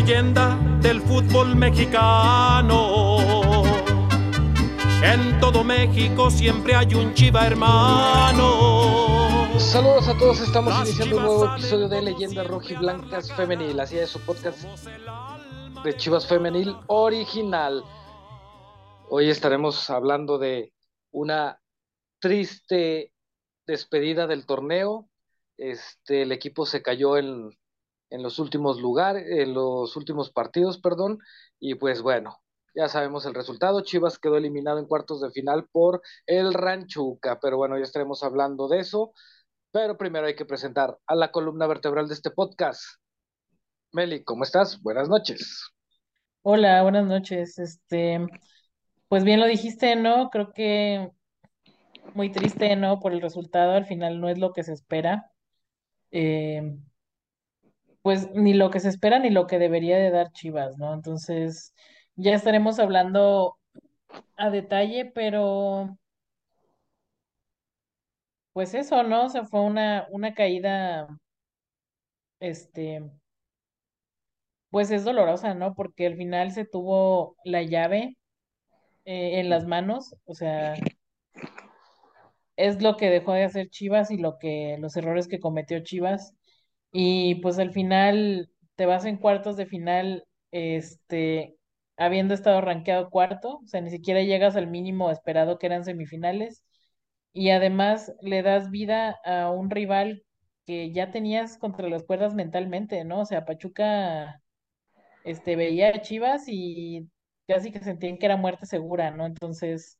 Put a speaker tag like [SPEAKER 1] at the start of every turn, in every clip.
[SPEAKER 1] leyenda del fútbol mexicano. En todo México siempre hay un chiva hermano.
[SPEAKER 2] Saludos a todos, estamos iniciando un nuevo episodio de Leyendas Rojiblancas Femenil, así es su podcast de Chivas Femenil original. Hoy estaremos hablando de una triste despedida del torneo. Este, el equipo se cayó en, en los últimos lugares, en los últimos partidos, perdón, y pues bueno, ya sabemos el resultado. Chivas quedó eliminado en cuartos de final por el Ranchuca, pero bueno, ya estaremos hablando de eso. Pero primero hay que presentar a la columna vertebral de este podcast. Meli, ¿cómo estás? Buenas noches.
[SPEAKER 3] Hola, buenas noches. Este, pues bien lo dijiste, ¿no? Creo que muy triste, ¿no? Por el resultado, al final no es lo que se espera. Eh, pues ni lo que se espera ni lo que debería de dar Chivas, ¿no? Entonces, ya estaremos hablando a detalle, pero pues eso, ¿no? O sea, fue una, una caída, este, pues es dolorosa, ¿no? Porque al final se tuvo la llave eh, en las manos, o sea, es lo que dejó de hacer Chivas y lo que, los errores que cometió Chivas. Y pues al final te vas en cuartos de final, este, habiendo estado rankeado cuarto, o sea, ni siquiera llegas al mínimo esperado que eran semifinales. Y además le das vida a un rival que ya tenías contra las cuerdas mentalmente, ¿no? O sea, Pachuca, este, veía a Chivas y casi que sentían que era muerte segura, ¿no? Entonces,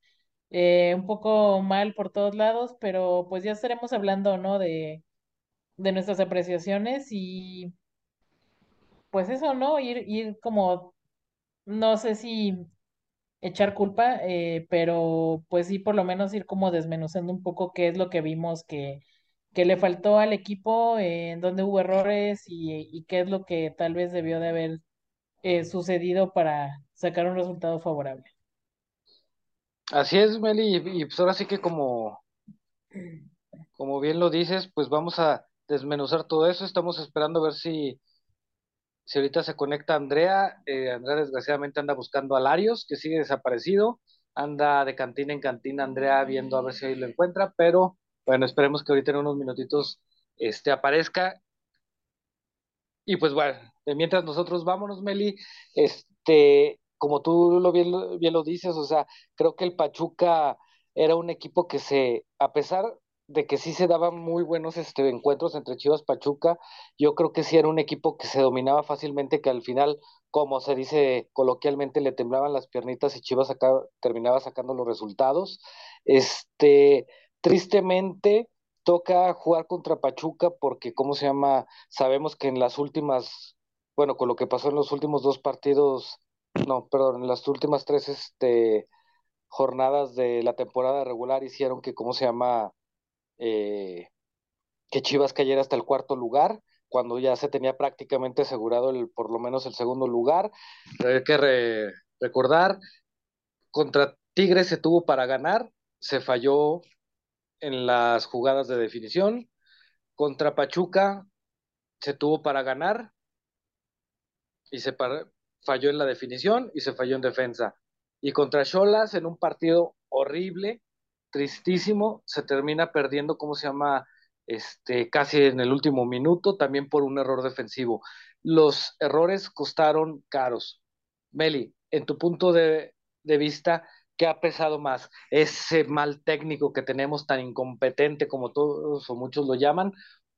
[SPEAKER 3] eh, un poco mal por todos lados, pero pues ya estaremos hablando, ¿no? De, de nuestras apreciaciones y pues eso, ¿no? Ir, ir como, no sé si echar culpa, eh, pero pues sí, por lo menos ir como desmenuzando un poco qué es lo que vimos que, que le faltó al equipo, eh, en dónde hubo errores y, y qué es lo que tal vez debió de haber eh, sucedido para sacar un resultado favorable.
[SPEAKER 2] Así es, Meli, y, y pues ahora sí que como, como bien lo dices, pues vamos a desmenuzar todo eso. Estamos esperando a ver si, si ahorita se conecta Andrea. Eh, Andrea desgraciadamente anda buscando a Larios, que sigue desaparecido. Anda de cantina en cantina Andrea viendo a ver si ahí lo encuentra, pero bueno, esperemos que ahorita en unos minutitos este, aparezca. Y pues bueno, mientras nosotros vámonos, Meli, este, como tú lo bien, bien lo dices, o sea, creo que el Pachuca era un equipo que se, a pesar de que sí se daban muy buenos este, encuentros entre Chivas Pachuca, yo creo que sí era un equipo que se dominaba fácilmente, que al final, como se dice coloquialmente, le temblaban las piernitas y Chivas terminaba sacando los resultados. Este, tristemente toca jugar contra Pachuca porque, ¿cómo se llama? Sabemos que en las últimas, bueno, con lo que pasó en los últimos dos partidos, no, perdón, en las últimas tres este, jornadas de la temporada regular hicieron que, ¿cómo se llama? Eh, que Chivas cayera hasta el cuarto lugar, cuando ya se tenía prácticamente asegurado el, por lo menos el segundo lugar. Hay que re, recordar, contra Tigres se tuvo para ganar, se falló en las jugadas de definición. Contra Pachuca se tuvo para ganar y se falló en la definición y se falló en defensa. Y contra Cholas en un partido horrible, tristísimo, se termina perdiendo, ¿cómo se llama? Este, casi en el último minuto, también por un error defensivo. Los errores costaron caros. Meli, en tu punto de, de vista, ¿qué ha pesado más? ¿Ese mal técnico que tenemos tan incompetente como todos o muchos lo llaman?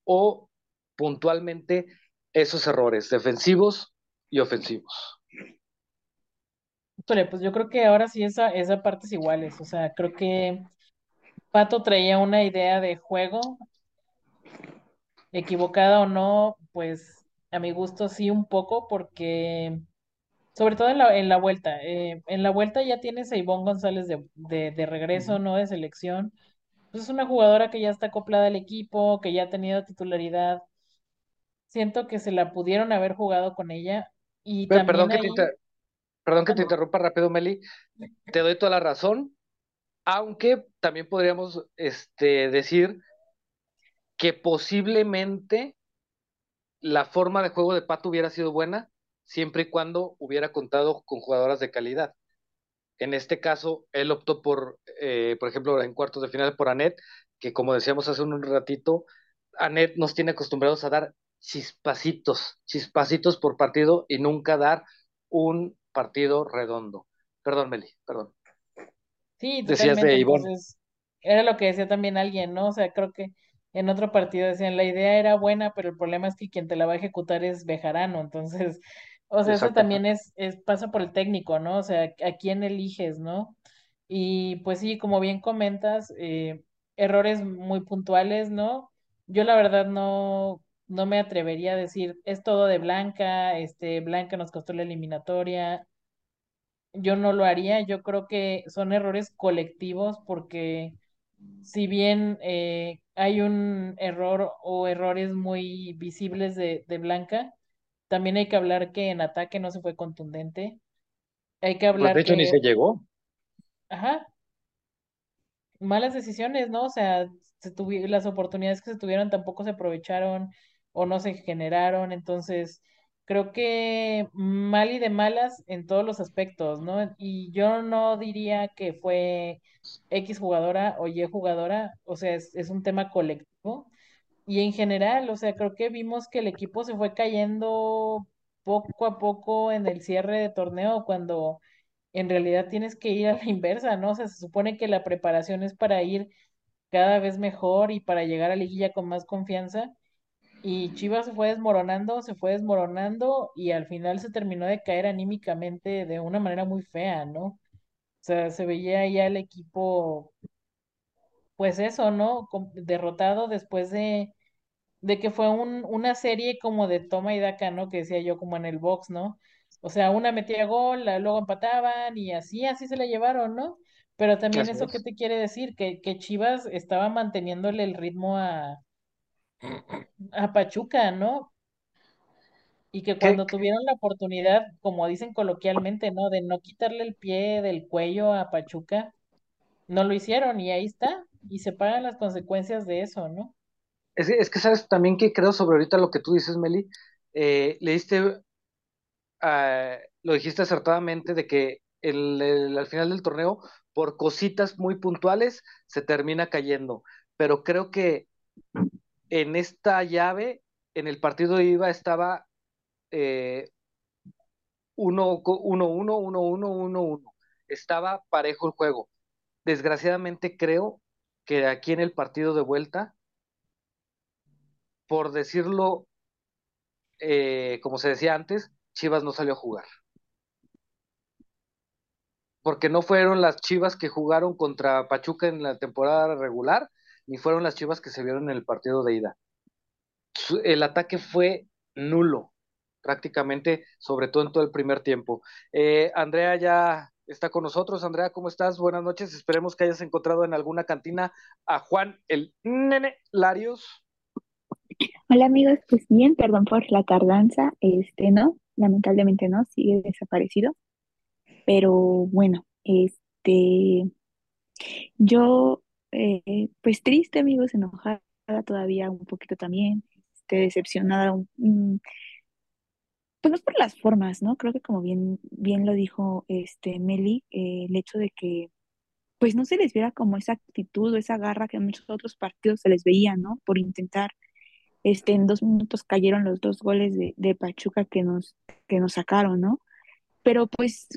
[SPEAKER 2] ¿O puntualmente esos errores defensivos y ofensivos?
[SPEAKER 3] pues yo creo que ahora sí esa, esa parte es iguales, o sea, creo que Pato traía una idea de juego, equivocada o no, pues a mi gusto sí un poco, porque sobre todo en la, en la vuelta, eh, en la vuelta ya tienes a Ivonne González de, de, de regreso, ¿no? De selección. Pues es una jugadora que ya está acoplada al equipo, que ya ha tenido titularidad. Siento que se la pudieron haber jugado con ella. Y
[SPEAKER 2] Pero,
[SPEAKER 3] también
[SPEAKER 2] perdón, que te, inter- perdón que te interrumpa rápido, Meli. Te doy toda la razón, aunque también podríamos este, decir que posiblemente la forma de juego de Pato hubiera sido buena siempre y cuando hubiera contado con jugadoras de calidad. En este caso, él optó por, eh, por ejemplo, en cuartos de final por Anet, que como decíamos hace un ratito, Anet nos tiene acostumbrados a dar chispacitos, chispacitos por partido y nunca dar un partido redondo. Perdón, Meli, perdón.
[SPEAKER 3] Sí, Decías de Entonces, era lo que decía también alguien, ¿no? O sea, creo que en otro partido decían, la idea era buena, pero el problema es que quien te la va a ejecutar es Bejarano. Entonces, o sea, eso también es, es, pasa por el técnico, ¿no? O sea, a quién eliges, ¿no? Y pues sí, como bien comentas, eh, errores muy puntuales, ¿no? Yo la verdad no, no me atrevería a decir, es todo de Blanca, este, Blanca nos costó la eliminatoria. Yo no lo haría, yo creo que son errores colectivos porque si bien eh, hay un error o errores muy visibles de, de Blanca, también hay que hablar que en ataque no se fue contundente. Hay que pues, hablar
[SPEAKER 2] de hecho ni se llegó.
[SPEAKER 3] Ajá. Malas decisiones, ¿no? O sea, se las oportunidades que se tuvieron tampoco se aprovecharon o no se generaron. Entonces, creo que mal y de malas en todos los aspectos, ¿no? Y yo no diría que fue X jugadora o Y jugadora, o sea, es, un tema colectivo y en general, o sea, creo que vimos que el equipo se fue cayendo poco a poco en el cierre de torneo cuando en realidad tienes que ir a la inversa, ¿no? O sea, se supone que la preparación es para ir cada vez mejor y para llegar a liguilla con más confianza. Y Chivas se fue desmoronando, se fue desmoronando y al final se terminó de caer anímicamente de una manera muy fea, ¿no? O sea, se veía ya el equipo, pues eso, ¿no? Derrotado después de de que fue un, una serie como de toma y daca, ¿no? Que decía yo como en el box, ¿no? O sea, una metía gol, luego empataban y así, así se la llevaron, ¿no? Pero también eso, ¿qué te quiere decir? Que, que Chivas estaba manteniéndole el ritmo a, a Pachuca, ¿no? Y que cuando tuvieron la oportunidad, como dicen coloquialmente, ¿no? De no quitarle el pie del cuello a Pachuca, no lo hicieron y ahí está. Y se pagan las consecuencias de eso, ¿no?
[SPEAKER 2] Es, que sabes también que creo sobre ahorita lo que tú dices, Meli, eh, le diste, ah, lo dijiste acertadamente de que el, al final del torneo, por cositas muy puntuales, se termina cayendo. Pero creo que en esta llave, en el partido de IVA estaba 1-1, 1-1, 1-1, 1-1. Estaba parejo el juego. Desgraciadamente creo que aquí en el partido de vuelta por decirlo, eh, como se decía antes, Chivas no salió a jugar. Porque no fueron las Chivas que jugaron contra Pachuca en la temporada regular, ni fueron las Chivas que se vieron en el partido de ida. El ataque fue nulo, prácticamente, sobre todo en todo el primer tiempo. Eh, Andrea ya está con nosotros. Andrea, ¿cómo estás? Buenas noches. Esperemos que hayas encontrado en alguna cantina a Juan el Nene Larios.
[SPEAKER 4] Hola amigos, pues bien, perdón por la tardanza, este no, lamentablemente no, sigue desaparecido, pero bueno, este, yo, eh, pues triste amigos, enojada todavía un poquito también, este, decepcionada, pues no por las formas, ¿no? Creo que como bien, bien lo dijo este Meli, eh, el hecho de que pues no se les viera como esa actitud o esa garra que en muchos otros partidos se les veía, ¿no? Por intentar este, en dos minutos cayeron los dos goles de, de Pachuca que nos, que nos sacaron, ¿no? Pero pues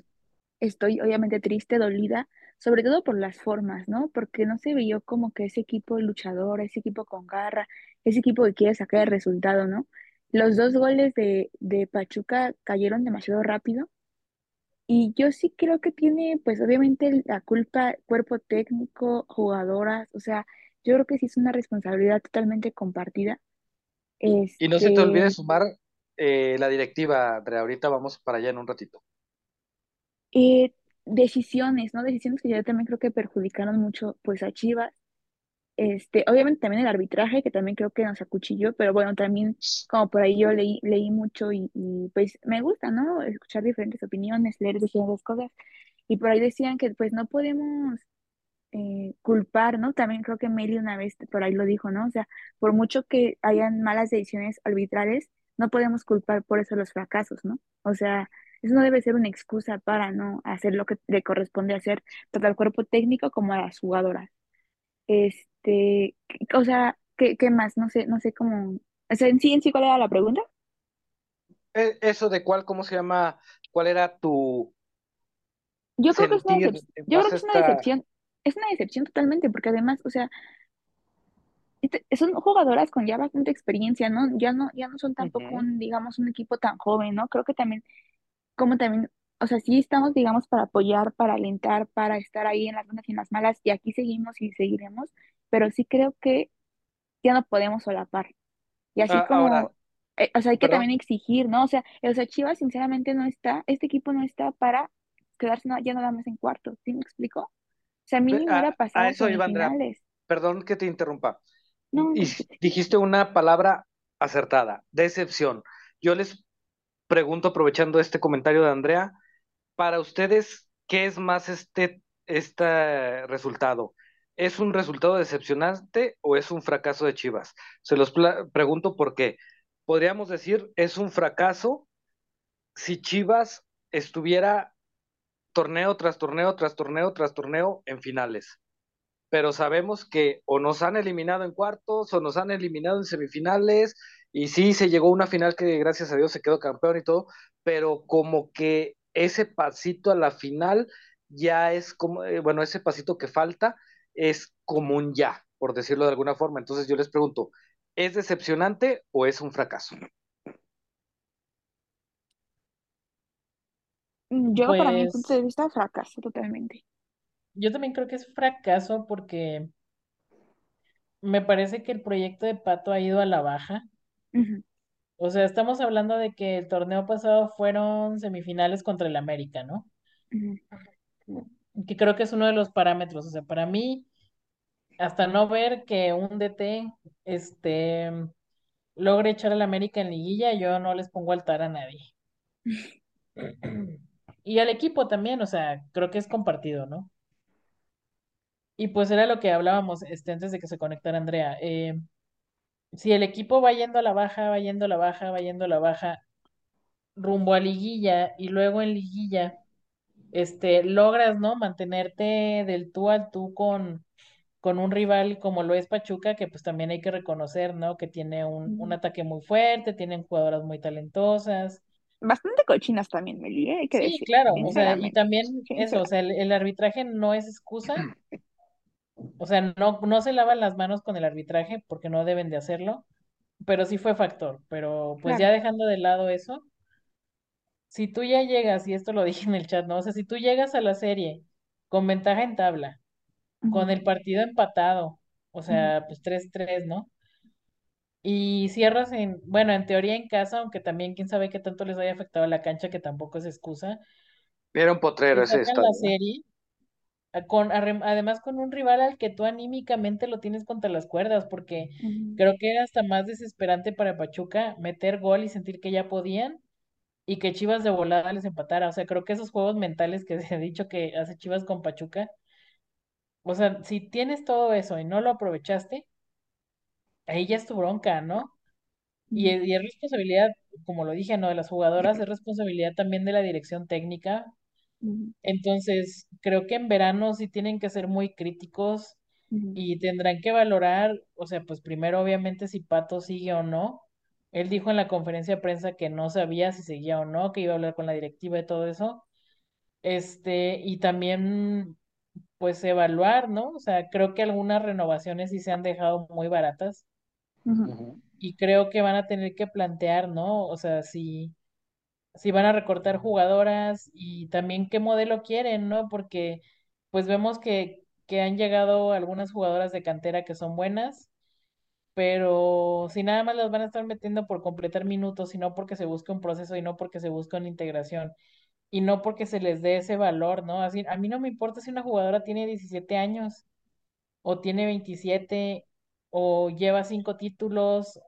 [SPEAKER 4] estoy obviamente triste, dolida, sobre todo por las formas, ¿no? Porque no se vio como que ese equipo luchador, ese equipo con garra, ese equipo que quiere sacar el resultado, ¿no? Los dos goles de, de Pachuca cayeron demasiado rápido y yo sí creo que tiene, pues obviamente la culpa cuerpo técnico, jugadoras, o sea, yo creo que sí es una responsabilidad totalmente compartida
[SPEAKER 2] y no se te olvide este sumar eh, la directiva, Andrea. Ahorita vamos para allá en un ratito.
[SPEAKER 4] Eh, decisiones, ¿no? Decisiones que yo también creo que perjudicaron mucho pues a Chivas. Este, obviamente también el arbitraje, que también creo que nos acuchilló, pero bueno, también como por ahí yo leí, leí mucho y, pues me gusta, ¿no? Escuchar diferentes opiniones, leer diferentes cosas. Y por ahí decían que pues no podemos eh, culpar, ¿no? También creo que Meli una vez por ahí lo dijo, ¿no? O sea, por mucho que hayan malas decisiones arbitrales, no podemos culpar por eso los fracasos, ¿no? O sea, eso no debe ser una excusa para no hacer lo que le corresponde hacer tanto al cuerpo técnico como a las jugadoras. Este, o sea, ¿qué, qué más? No sé, no sé cómo. O sea, en sí, en sí, ¿cuál era la pregunta?
[SPEAKER 2] E- Eso de cuál, ¿cómo se llama? ¿Cuál era tu
[SPEAKER 4] Yo creo que es una decepción, yo creo que es una
[SPEAKER 2] esta...
[SPEAKER 4] decepción, es una decepción totalmente, porque además, o sea, son jugadoras con ya bastante experiencia, ¿no? Ya no, ya no son tampoco un, digamos, un equipo tan joven, ¿no? Creo que también, como también, o sea, sí estamos, digamos, para apoyar, para alentar, para estar ahí en las buenas y en las malas, y aquí seguimos y seguiremos, pero sí creo que ya no podemos solapar. Y así
[SPEAKER 2] Ah, ahora,
[SPEAKER 4] como, eh, o sea, hay que
[SPEAKER 2] perdón,
[SPEAKER 4] también exigir, ¿no? O sea, o sea, Chivas sinceramente no está, este equipo no está para quedarse na- ya nada más en cuartos, ¿sí me explico? O sea,
[SPEAKER 2] ve-
[SPEAKER 4] mínimo era
[SPEAKER 2] a,
[SPEAKER 4] pasar
[SPEAKER 2] a
[SPEAKER 4] a
[SPEAKER 2] eso iba Andrea, perdón que te interrumpa.
[SPEAKER 4] No,
[SPEAKER 2] Y dijiste una palabra acertada, decepción. Yo les pregunto, aprovechando este comentario de Andrea, para ustedes, ¿qué es más este, este resultado? ¿Es un resultado decepcionante o es un fracaso de Chivas? Se los pregunto porque podríamos decir es un fracaso si Chivas estuviera torneo tras torneo tras torneo tras torneo en finales. Pero sabemos que o nos han eliminado en cuartos o nos han eliminado en semifinales y sí se llegó a una final que gracias a Dios se quedó campeón y todo, pero como que ese pasito a la final ya es como, eh, bueno, ese pasito que falta es como un ya, por decirlo de alguna forma. Entonces yo les pregunto, ¿es decepcionante o es un fracaso?
[SPEAKER 4] Yo para mi punto de
[SPEAKER 3] Pues
[SPEAKER 4] vista fracaso totalmente.
[SPEAKER 3] Yo también creo que es fracaso porque me parece que el proyecto de Pato ha ido a la baja. O sea, estamos hablando de que el torneo pasado fueron semifinales contra el América, ¿no? Que creo que es uno de los parámetros. O sea, para mí, hasta no ver que un DT este, logre echar al América en liguilla, yo no les pongo altar a nadie. Y al equipo también, o sea, creo que es compartido, ¿no? Y pues era lo que hablábamos este, antes de que se conectara Andrea. Eh, si el equipo va yendo a la baja, va yendo a la baja, va yendo a la baja, rumbo a liguilla y luego en liguilla, este, logras, ¿no? Mantenerte del tú al tú con, con un rival como lo es Pachuca, que pues también hay que reconocer, ¿no? Que tiene un, un ataque muy fuerte, tienen jugadoras muy talentosas.
[SPEAKER 4] Bastante cochinas también, Meli, ¿eh? Hay que
[SPEAKER 3] Sí,
[SPEAKER 4] decir,
[SPEAKER 3] claro, o sea, y también eso, o sea, el, el arbitraje no es excusa, o sea, no, no se lavan las manos con el arbitraje porque no deben de hacerlo, pero sí fue factor. Pero pues ya dejando de lado eso, si tú ya llegas, y esto lo dije en el chat, ¿no? O sea, si tú llegas a la serie con ventaja en tabla, con el partido empatado, o sea, pues tres tres ¿no? Y cierras en, bueno, en teoría en casa, aunque también quién sabe qué tanto les haya afectado a la cancha, que tampoco es excusa,
[SPEAKER 2] Era un potrero
[SPEAKER 3] con, además con un rival al que tú anímicamente lo tienes contra las cuerdas, porque creo que era hasta más desesperante para Pachuca meter gol y sentir que ya podían y que Chivas de volada les empatara. O sea, creo que esos juegos mentales que se ha dicho que hace Chivas con Pachuca, o sea, si tienes todo eso y no lo aprovechaste, ahí ya es tu bronca, ¿no? Y, y es responsabilidad, como lo dije, ¿no? De las jugadoras, es responsabilidad también de la dirección técnica. Entonces, creo que en verano sí tienen que ser muy críticos y tendrán que valorar, o sea, pues primero obviamente si Pato sigue o no. Él dijo en la conferencia de prensa que no sabía si seguía o no, que iba a hablar con la directiva y todo eso. Este, y también, pues, evaluar, ¿no? O sea, creo que algunas renovaciones sí se han dejado muy baratas y creo que van a tener que plantear, ¿no? O sea, si, si van a recortar jugadoras y también qué modelo quieren, ¿no? Porque, pues, vemos que, que han llegado algunas jugadoras de cantera que son buenas, pero si nada más las van a estar metiendo por completar minutos, sino porque se busca un proceso y no porque se busca una integración y no porque se les dé ese valor, ¿no? Así, a mí no me importa si una jugadora tiene 17 años o tiene 27 o lleva cinco títulos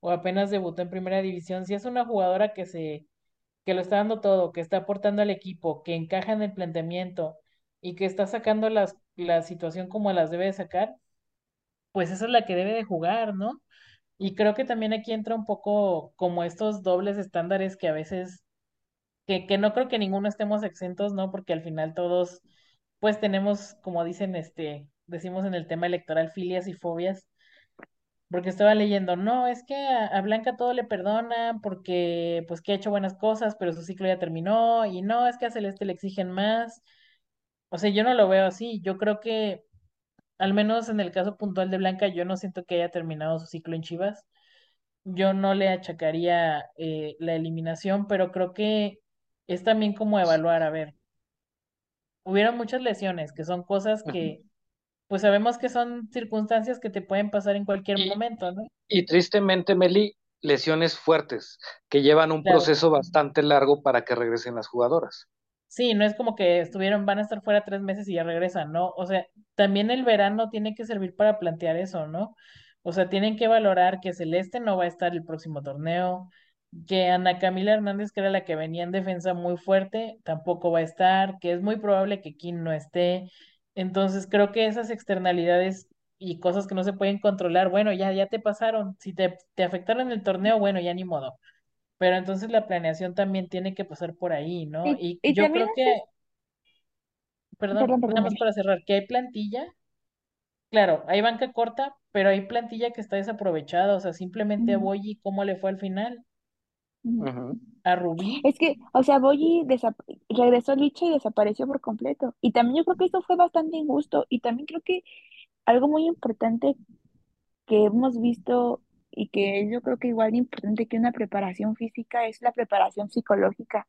[SPEAKER 3] o apenas debutó en primera división. Si es una jugadora que se, que lo está dando todo, que está aportando al equipo, que encaja en el planteamiento y que está sacando las, la situación como las debe de sacar, pues esa es la que debe de jugar, ¿no? Y creo que también aquí entra un poco como estos dobles estándares que a veces, que, que no creo que ninguno estemos exentos, ¿no? Porque al final todos, pues tenemos, como dicen, este, decimos en el tema electoral, filias y fobias. Porque estaba leyendo, no, es que a, Blanca todo le perdona porque pues que ha hecho buenas cosas, pero su ciclo ya terminó, y no, es que a Celeste le exigen más. O sea, yo no lo veo así. Yo creo que, al menos en el caso puntual de Blanca, yo no siento que haya terminado su ciclo en Chivas. Yo no le achacaría eh, la eliminación, pero creo que es también como evaluar, a ver, hubieron muchas lesiones, que son cosas que, pues sabemos que son circunstancias que te pueden pasar en cualquier
[SPEAKER 2] Y,
[SPEAKER 3] momento, ¿no?
[SPEAKER 2] y tristemente, Meli, lesiones fuertes que llevan un
[SPEAKER 3] Claro.
[SPEAKER 2] proceso bastante largo para que regresen las jugadoras.
[SPEAKER 3] Sí, no es como que estuvieron, van a estar fuera tres meses y ya regresan, ¿no? O sea, también el verano tiene que servir para plantear eso, ¿no? O sea, tienen que valorar que Celeste no va a estar el próximo torneo, que Ana Camila Hernández, que era la que venía en defensa muy fuerte, tampoco va a estar, que es muy probable que Kim no esté. Entonces, creo que esas externalidades y cosas que no se pueden controlar, bueno, ya, ya te pasaron. Si te, te afectaron el torneo, bueno, ya ni modo. Pero entonces la planeación también tiene que pasar por ahí, ¿no?
[SPEAKER 4] Y,
[SPEAKER 3] Y
[SPEAKER 4] y
[SPEAKER 3] yo creo que, perdón,
[SPEAKER 4] perdón,
[SPEAKER 3] nada
[SPEAKER 4] perdón,
[SPEAKER 3] más para cerrar, que hay plantilla, claro, hay banca corta, pero hay plantilla que está desaprovechada, o sea, simplemente a
[SPEAKER 4] Ujú,
[SPEAKER 3] Boyi, ¿cómo le fue al final?
[SPEAKER 4] Ujú. Es que, o sea, Boyi regresó Licha y desapareció por completo. Y también yo creo que eso fue bastante injusto. Y también creo que algo muy importante que hemos visto y que yo creo que igual de importante que una preparación física es la preparación psicológica.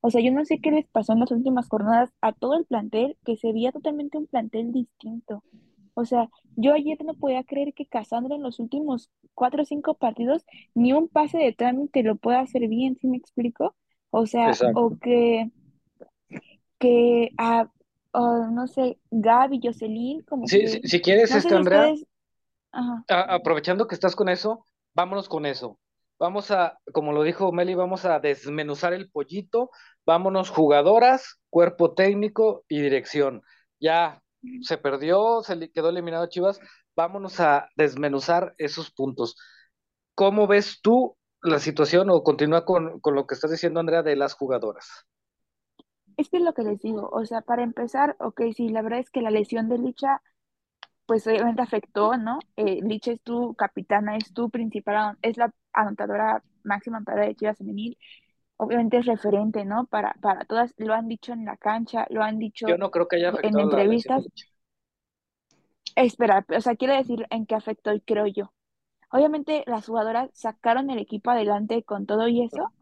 [SPEAKER 4] O sea, yo no sé qué les pasó en las últimas jornadas a todo el plantel, que se veía totalmente un plantel distinto. O sea, yo ayer no podía creer que Cassandra en los últimos cuatro o cinco partidos ni un pase de trámite lo pueda hacer bien, ¿sí me explico? O sea, o que, que a, o no sé, Gaby, Jocelyn, como
[SPEAKER 2] Si, si,
[SPEAKER 4] que,
[SPEAKER 2] si quieres,
[SPEAKER 4] no
[SPEAKER 2] este,
[SPEAKER 4] si
[SPEAKER 2] Andrea,
[SPEAKER 4] ustedes, ajá,
[SPEAKER 2] a- aprovechando que estás con eso, vámonos con eso. Vamos a, como lo dijo Meli, vamos a desmenuzar el pollito. Vámonos jugadoras, cuerpo técnico y dirección. Ya se perdió, se quedó eliminado Chivas. Vámonos a desmenuzar esos puntos. ¿Cómo ves tú la situación o continúa con, con lo que estás diciendo, Andrea, de las jugadoras?
[SPEAKER 4] es que es lo que les digo, o sea, para empezar, ok, sí, la verdad es que la lesión de Licha pues obviamente afectó, ¿no? Eh, Lich es tu capitana, es tu principal, es la anotadora, máxima anotadora de Chivas Femenil, obviamente es referente, ¿no? Para, para todas, lo han dicho en la cancha, lo han
[SPEAKER 2] Yo
[SPEAKER 4] dicho
[SPEAKER 2] no creo que haya
[SPEAKER 4] en entrevistas. Espera, o sea, quiero decir en qué afectó y creo yo. Obviamente las jugadoras sacaron el equipo adelante con todo y eso,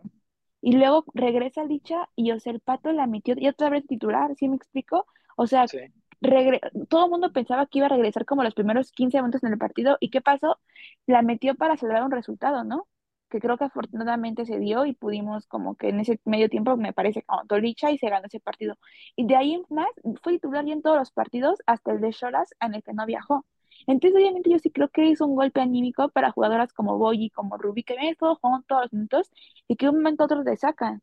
[SPEAKER 4] y luego regresa Licha y, o sea, el Pato la metió y otra vez titular, ¿sí me explico? O sea,
[SPEAKER 2] Sí,
[SPEAKER 4] regre- todo el mundo pensaba que iba a regresar como los primeros 15 minutos en el partido, ¿y qué pasó? La metió para salvar un resultado, ¿no? Que creo que afortunadamente se dio y pudimos como que en ese medio tiempo, me parece, anotó Licha y se ganó ese partido. Y de ahí en más, fue titular ya en todos los partidos, hasta el de Cholas, en el que no viajó. Entonces, obviamente, yo sí creo que es un golpe anímico para jugadoras como Boyi, como Ruby, que habían estado jugando todos los minutos y que un momento a otro te sacan,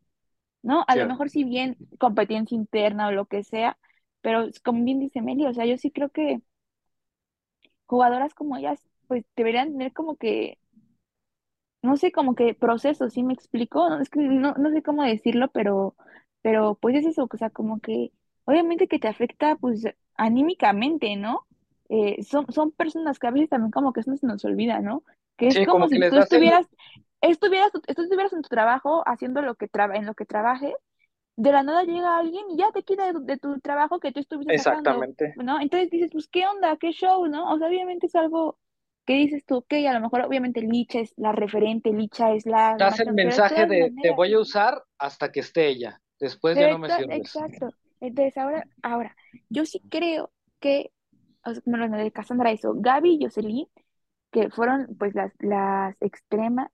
[SPEAKER 4] ¿no? A lo mejor si bien competencia interna o lo que sea, pero como bien dice Meli, o sea, yo sí creo que jugadoras como ellas, pues deberían tener como que, no sé, como que procesos, ¿sí me explico? No, es que no, no sé cómo decirlo, pero, pero pues es eso, o sea, como que obviamente que te afecta pues anímicamente, ¿no? Eh, son, son personas que a veces también como que eso se nos olvida, ¿no? Que es
[SPEAKER 2] Sí,
[SPEAKER 4] como si tú
[SPEAKER 2] el...
[SPEAKER 4] estuvieras, estuvieras, tú estuvieras en tu trabajo haciendo lo que traba, en lo que trabajes de la nada llega alguien y ya te quita de, tu de tu trabajo que tú estuviste sacando,
[SPEAKER 2] Exactamente.
[SPEAKER 4] ¿no? Entonces dices, pues, ¿qué onda? ¿Qué show? ¿No? O sea, obviamente es algo que dices tú, ok, a lo mejor obviamente Licha es la referente, Licha es la
[SPEAKER 2] Das el
[SPEAKER 4] de
[SPEAKER 2] mensaje de te voy a usar hasta que esté ella. Después ya no me sirves.
[SPEAKER 4] exacto. Entonces ahora, ahora, yo sí creo que, o sea, como lo de Cassandra eso, Gaby y Jocelyn, que fueron pues las, las extremas,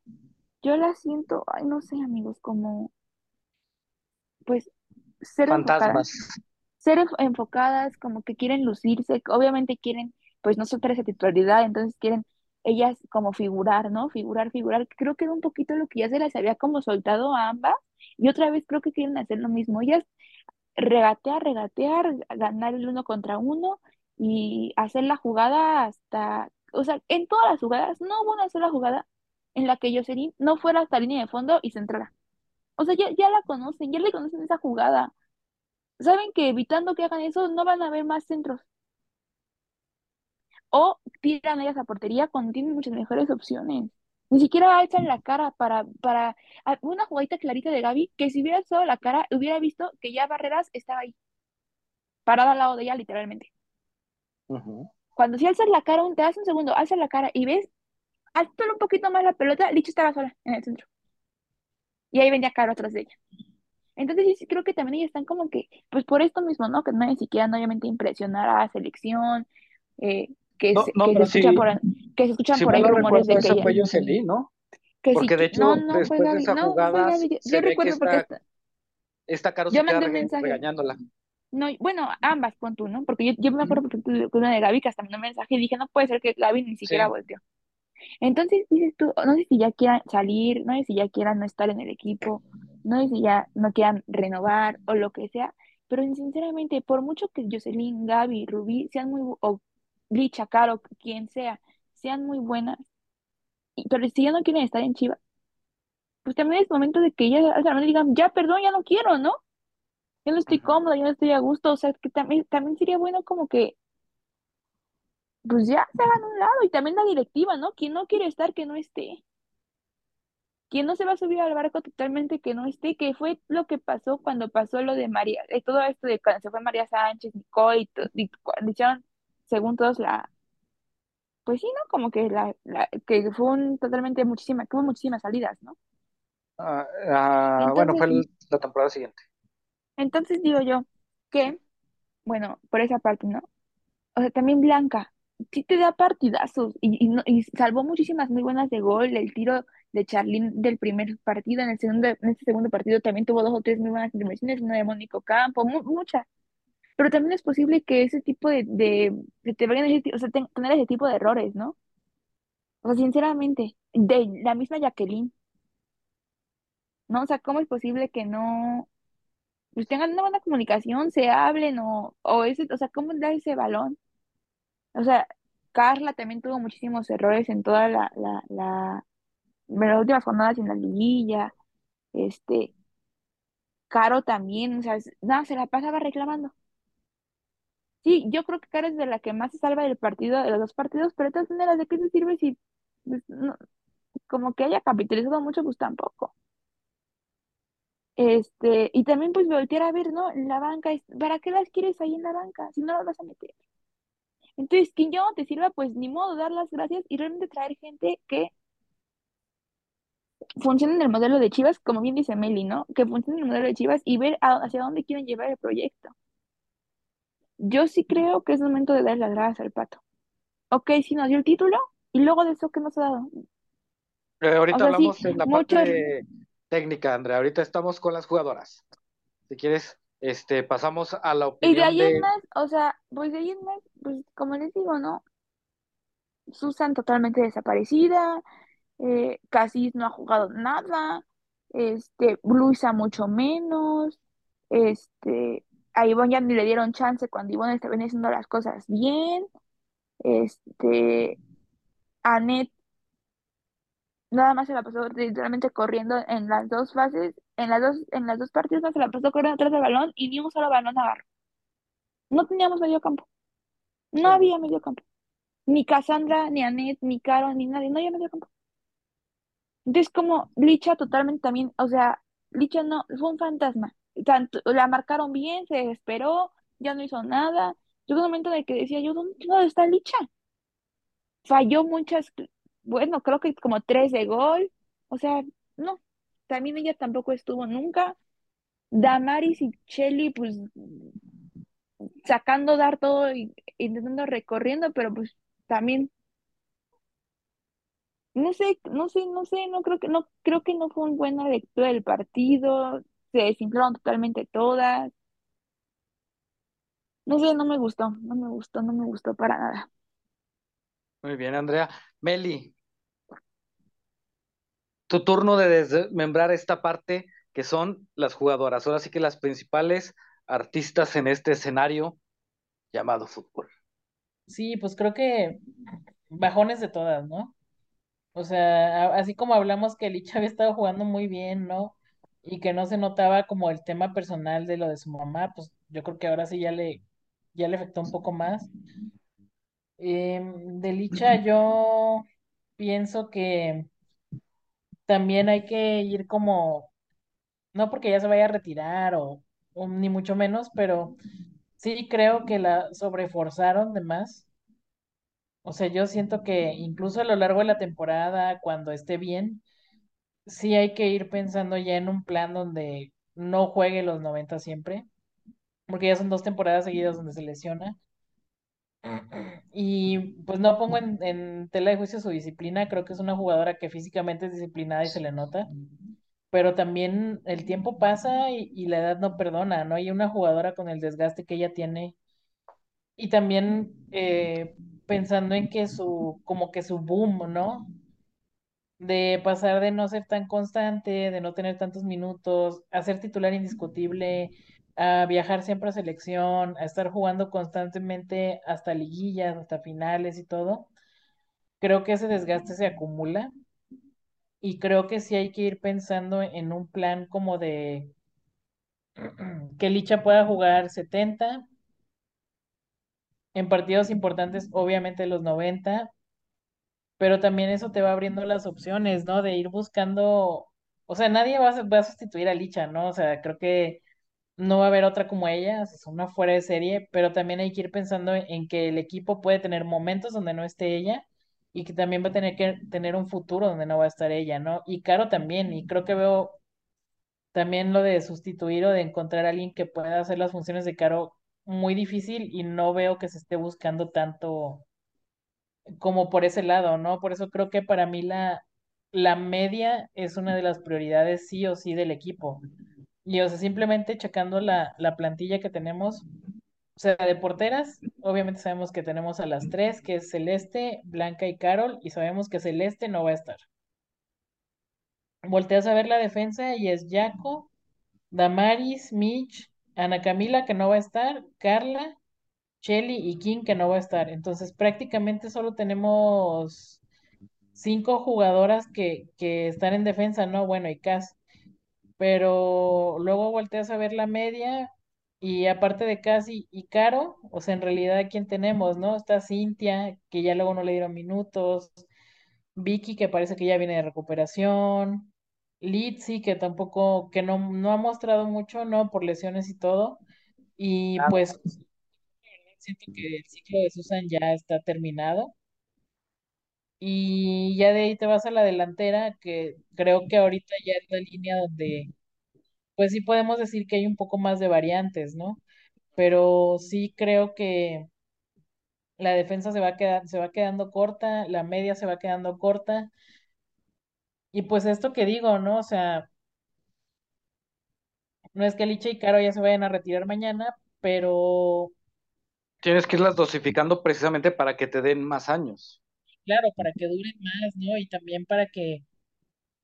[SPEAKER 4] yo las siento, ay, no sé, amigos, como, pues, enfocadas
[SPEAKER 2] Fantasmas.
[SPEAKER 4] ser enf- enfocadas, como que quieren lucirse, que obviamente quieren, pues no soltar esa titularidad, entonces quieren ellas como figurar, ¿no? Figurar, figurar. Creo que era un poquito lo que ya se les había como soltado a ambas y otra vez creo que quieren hacer lo mismo. Ellas regatear, regatear, ganar el uno contra uno y hacer la jugada hasta, o sea, en todas las jugadas, no hubo una sola jugada en la que Jocelyn no fuera hasta línea de fondo y se. O sea, ya, ya la conocen, ya le conocen esa jugada. Saben que evitando que hagan eso no van a haber más centros. O tiran ellas a portería cuando tienen muchas mejores opciones. Ni siquiera alzan la cara para, para una jugadita clarita de Gaby, que si hubiera alzado la cara, hubiera visto que ya Barreras estaba ahí, parada al lado de ella, literalmente. Cuando si alzas la cara, un, te das un segundo, alzas la cara y ves, alzas un poquito más la pelota, Licho estaba sola en el centro. Y ahí venía Caro atrás de ella. Entonces sí, sí, creo que también ellas están como que, pues por esto mismo, ¿no? Que no ni siquiera no, obviamente impresionar a la selección, eh, que,
[SPEAKER 2] No,
[SPEAKER 4] se,
[SPEAKER 2] no,
[SPEAKER 4] que se
[SPEAKER 2] pero
[SPEAKER 4] escucha
[SPEAKER 2] sí,
[SPEAKER 4] por, que se escuchan
[SPEAKER 2] si
[SPEAKER 4] por ahí rumores de que
[SPEAKER 2] esa
[SPEAKER 4] ella,
[SPEAKER 2] fue Jocelyn, ¿no?
[SPEAKER 4] que
[SPEAKER 2] Porque de hecho,
[SPEAKER 4] no fue
[SPEAKER 2] después de
[SPEAKER 4] Gaby,
[SPEAKER 2] esa
[SPEAKER 4] no, fue
[SPEAKER 2] jugada,
[SPEAKER 4] Gaby, yo,
[SPEAKER 2] se
[SPEAKER 4] yo
[SPEAKER 2] ve que
[SPEAKER 4] recuerdo porque
[SPEAKER 2] esta-
[SPEAKER 4] esta
[SPEAKER 2] Caro
[SPEAKER 4] yo
[SPEAKER 2] queda
[SPEAKER 4] mandé un mensaje,
[SPEAKER 2] regañándola.
[SPEAKER 4] no, bueno, ambas, pon tú, ¿no? Porque yo, yo me acuerdo que una de Gaby que hasta mandó un mensaje y dije, no puede ser que Gaby ni siquiera
[SPEAKER 2] Sí.
[SPEAKER 4] volteó. Entonces dices tú, no sé si ya quieran salir, no sé si ya quieran no estar en el equipo, no sé si ya no quieran renovar o lo que sea, pero sinceramente, por mucho que Jocelyn, Gaby, Rubí sean muy, o Licha, Caro, quien sea, sean muy buenas, pero si ya no quieren estar en Chivas, pues también es momento de que ellas realmente digan, ya perdón, ya no quiero, ¿no? Ya no estoy cómoda, ya no estoy a gusto, o sea, que también, también sería bueno como que, pues ya se hagan a un lado, y también la directiva, ¿no? Quien no quiere estar, que no esté. quien no se va a subir al barco totalmente que no esté, que fue lo que pasó cuando pasó lo de María, de todo esto de cuando se fue María Sánchez, Nicole, y, y cuando hicieron, según todos, la, pues sí, ¿no? Como que la, la- que fue un totalmente muchísimas, que hubo muchísimas salidas, ¿no?
[SPEAKER 2] Ah, ah, bueno, fue el- la temporada siguiente.
[SPEAKER 4] entonces digo yo que, bueno, por esa parte, ¿no? O sea, también Blanca, sí te da partidazos y, y, no- y salvó muchísimas muy buenas de gol. El tiro de Charlín del primer partido, en el segundo, en este segundo partido también tuvo dos o tres muy buenas intervenciones, una de Mónico Campo, mu- muchas. Pero también es posible que ese tipo de, de, de te vayan ese o sea, ten- tener ese tipo de errores, ¿no? O sea, sinceramente, de la misma Jacqueline, ¿no? O sea, ¿cómo es posible que no pues tengan una buena comunicación, se hablen o, o ese, o sea, cómo dar ese balón? O sea, Carla también tuvo muchísimos errores en toda la, la, la, en las últimas jornadas en la liguilla. Este, Caro también, o sea, nada, se la pasaba reclamando. Sí, yo creo que Caro es de la que más se salva del partido, de los dos partidos, pero de todas ¿de qué te sirve si, pues, como que haya capitalizado mucho, pues tampoco. Este, y también pues voltear a ver, ¿no? La banca, ¿para qué las quieres ahí en la banca si no las vas a meter? Entonces, quien ya no te sirva, pues ni modo, dar las gracias y realmente traer gente que funcione en el modelo de Chivas, como bien dice Meli, ¿no? Que funcione en el modelo de Chivas y ver a- hacia dónde quieren llevar el proyecto. Yo sí creo que es momento de dar las gracias al Pato. Ok, sí nos dio el título y luego de eso, ¿qué nos ha dado?
[SPEAKER 2] Eh,
[SPEAKER 4] O
[SPEAKER 2] ahorita
[SPEAKER 4] sea, sí,
[SPEAKER 2] hablamos en la parte técnica, Andrea. Ahorita estamos con las jugadoras. Si quieres, este, pasamos a la
[SPEAKER 4] Y de
[SPEAKER 2] opinión
[SPEAKER 4] ahí en
[SPEAKER 2] de...
[SPEAKER 4] más, o sea, pues de ahí en más, pues como les digo, ¿no? Susan totalmente desaparecida, eh, Casis no ha jugado nada, este, Luisa mucho menos, este, a Ivonne ya ni le dieron chance cuando Ivonne estaba haciendo las cosas bien, este, Anet nada más se la pasó literalmente corriendo en las dos fases, en las dos, en las dos partidos no se la pasó corriendo atrás del balón y ni un solo balón agarró. No teníamos medio campo, no
[SPEAKER 2] Sí.
[SPEAKER 4] había medio campo. Ni Cassandra, ni Anet, ni Caro, ni nadie, no había medio campo. Entonces, como Licha totalmente también, o sea, Licha no, fue un fantasma. Tanto, la marcaron bien, se desesperó, ya no hizo nada. Llegó un momento en el que decía yo, ¿dónde, dónde está Licha? Falló muchas, bueno, creo que como tres de gol. O sea, no, también ella tampoco estuvo nunca. Damaris y Shelly, pues, sacando dar todo y intentando recorriendo, pero pues también No sé, no sé, no sé, no creo que no creo que no fue una buena lectura del partido, se desinflaron totalmente todas. No sé, no me gustó, no me gustó, no me gustó para nada.
[SPEAKER 2] Muy bien, Andrea. Meli, tu turno de desmembrar esta parte que son las jugadoras. Ahora sí que las principales artistas en este escenario llamado fútbol.
[SPEAKER 3] Sí, pues creo que bajones de todas, ¿no? O sea, así como hablamos que Licha había estado jugando muy bien, ¿no? Y que no se notaba como el tema personal de lo de su mamá, pues yo creo que ahora sí ya le, ya le afectó un poco más. Licha yo pienso que también hay que ir como, no porque ya se vaya a retirar o ni mucho menos, pero sí creo que la sobreforzaron de más. O sea, yo siento que incluso a lo largo de la temporada, cuando esté bien, sí hay que ir pensando ya en un plan donde no juegue los 90 siempre, porque ya son dos temporadas seguidas donde se lesiona. Y pues no pongo en, tela de juicio su disciplina, creo que es una jugadora que físicamente es disciplinada y se le nota, pero también el tiempo pasa y, y la edad no perdona, ¿no? Y una jugadora con el desgaste que ella tiene y también eh, pensando en que su, como que su boom, ¿no? De pasar de no ser tan constante, de no tener tantos minutos, a ser titular indiscutible, a viajar siempre a selección, a estar jugando constantemente hasta liguillas, hasta finales y todo, creo que ese desgaste se acumula. Y creo que sí hay que ir pensando en un plan como de que Licha pueda jugar 70 en partidos importantes, obviamente los 90 pero también eso te va abriendo las opciones, ¿no? De ir buscando, o sea, nadie va a, a sustituir a Licha, ¿no? O sea, creo que no va a haber otra como ella, es una fuera de serie, pero también hay que ir pensando en que el equipo puede tener momentos donde no esté ella y que también va a tener que tener un futuro donde no va a estar ella, ¿no? Y Caro también, y creo que veo también lo de sustituir o de encontrar a alguien que pueda hacer las funciones de Caro muy difícil y no veo que se esté buscando tanto como por ese lado, ¿no? Por eso creo que para mí la, la media es una de las prioridades sí o sí del equipo. Y o sea, simplemente checando la, la plantilla que tenemos, o sea, de porteras, obviamente sabemos que tenemos a las tres, que es Celeste, Blanca y Carol, y sabemos que Celeste no va a estar. Volteas a ver la defensa y es Jaco, Damaris, Mitch, Ana Camila que no va a estar, Carla, Shelly y King que no va a estar. Entonces prácticamente solo tenemos cinco jugadoras que, que están en defensa, ¿no? Bueno, y Cas. Pero luego volteas a ver la media y aparte de Cas y, y Caro, o sea, en realidad, ¿a quién tenemos, no? Está Cintia, que ya luego no le dieron minutos. Vicky, que parece que ya viene de recuperación. Litzy, que tampoco, que no, no ha mostrado mucho, ¿no? Por lesiones y todo. Y pues siento que el ciclo de Susan ya está terminado. Y ya de ahí te vas a la delantera, que creo que ahorita ya es la línea donde, pues sí podemos decir que hay un poco más de variantes, ¿no? Pero sí creo que la defensa se va quedar, se va quedando corta, la media se va quedando corta. Y pues esto que digo, ¿no? O sea, no es que Licha y Caro ya se vayan a retirar mañana, pero
[SPEAKER 2] Tienes que irlas dosificando precisamente para que te den más años.
[SPEAKER 3] claro, para que duren más, ¿no? Y también para que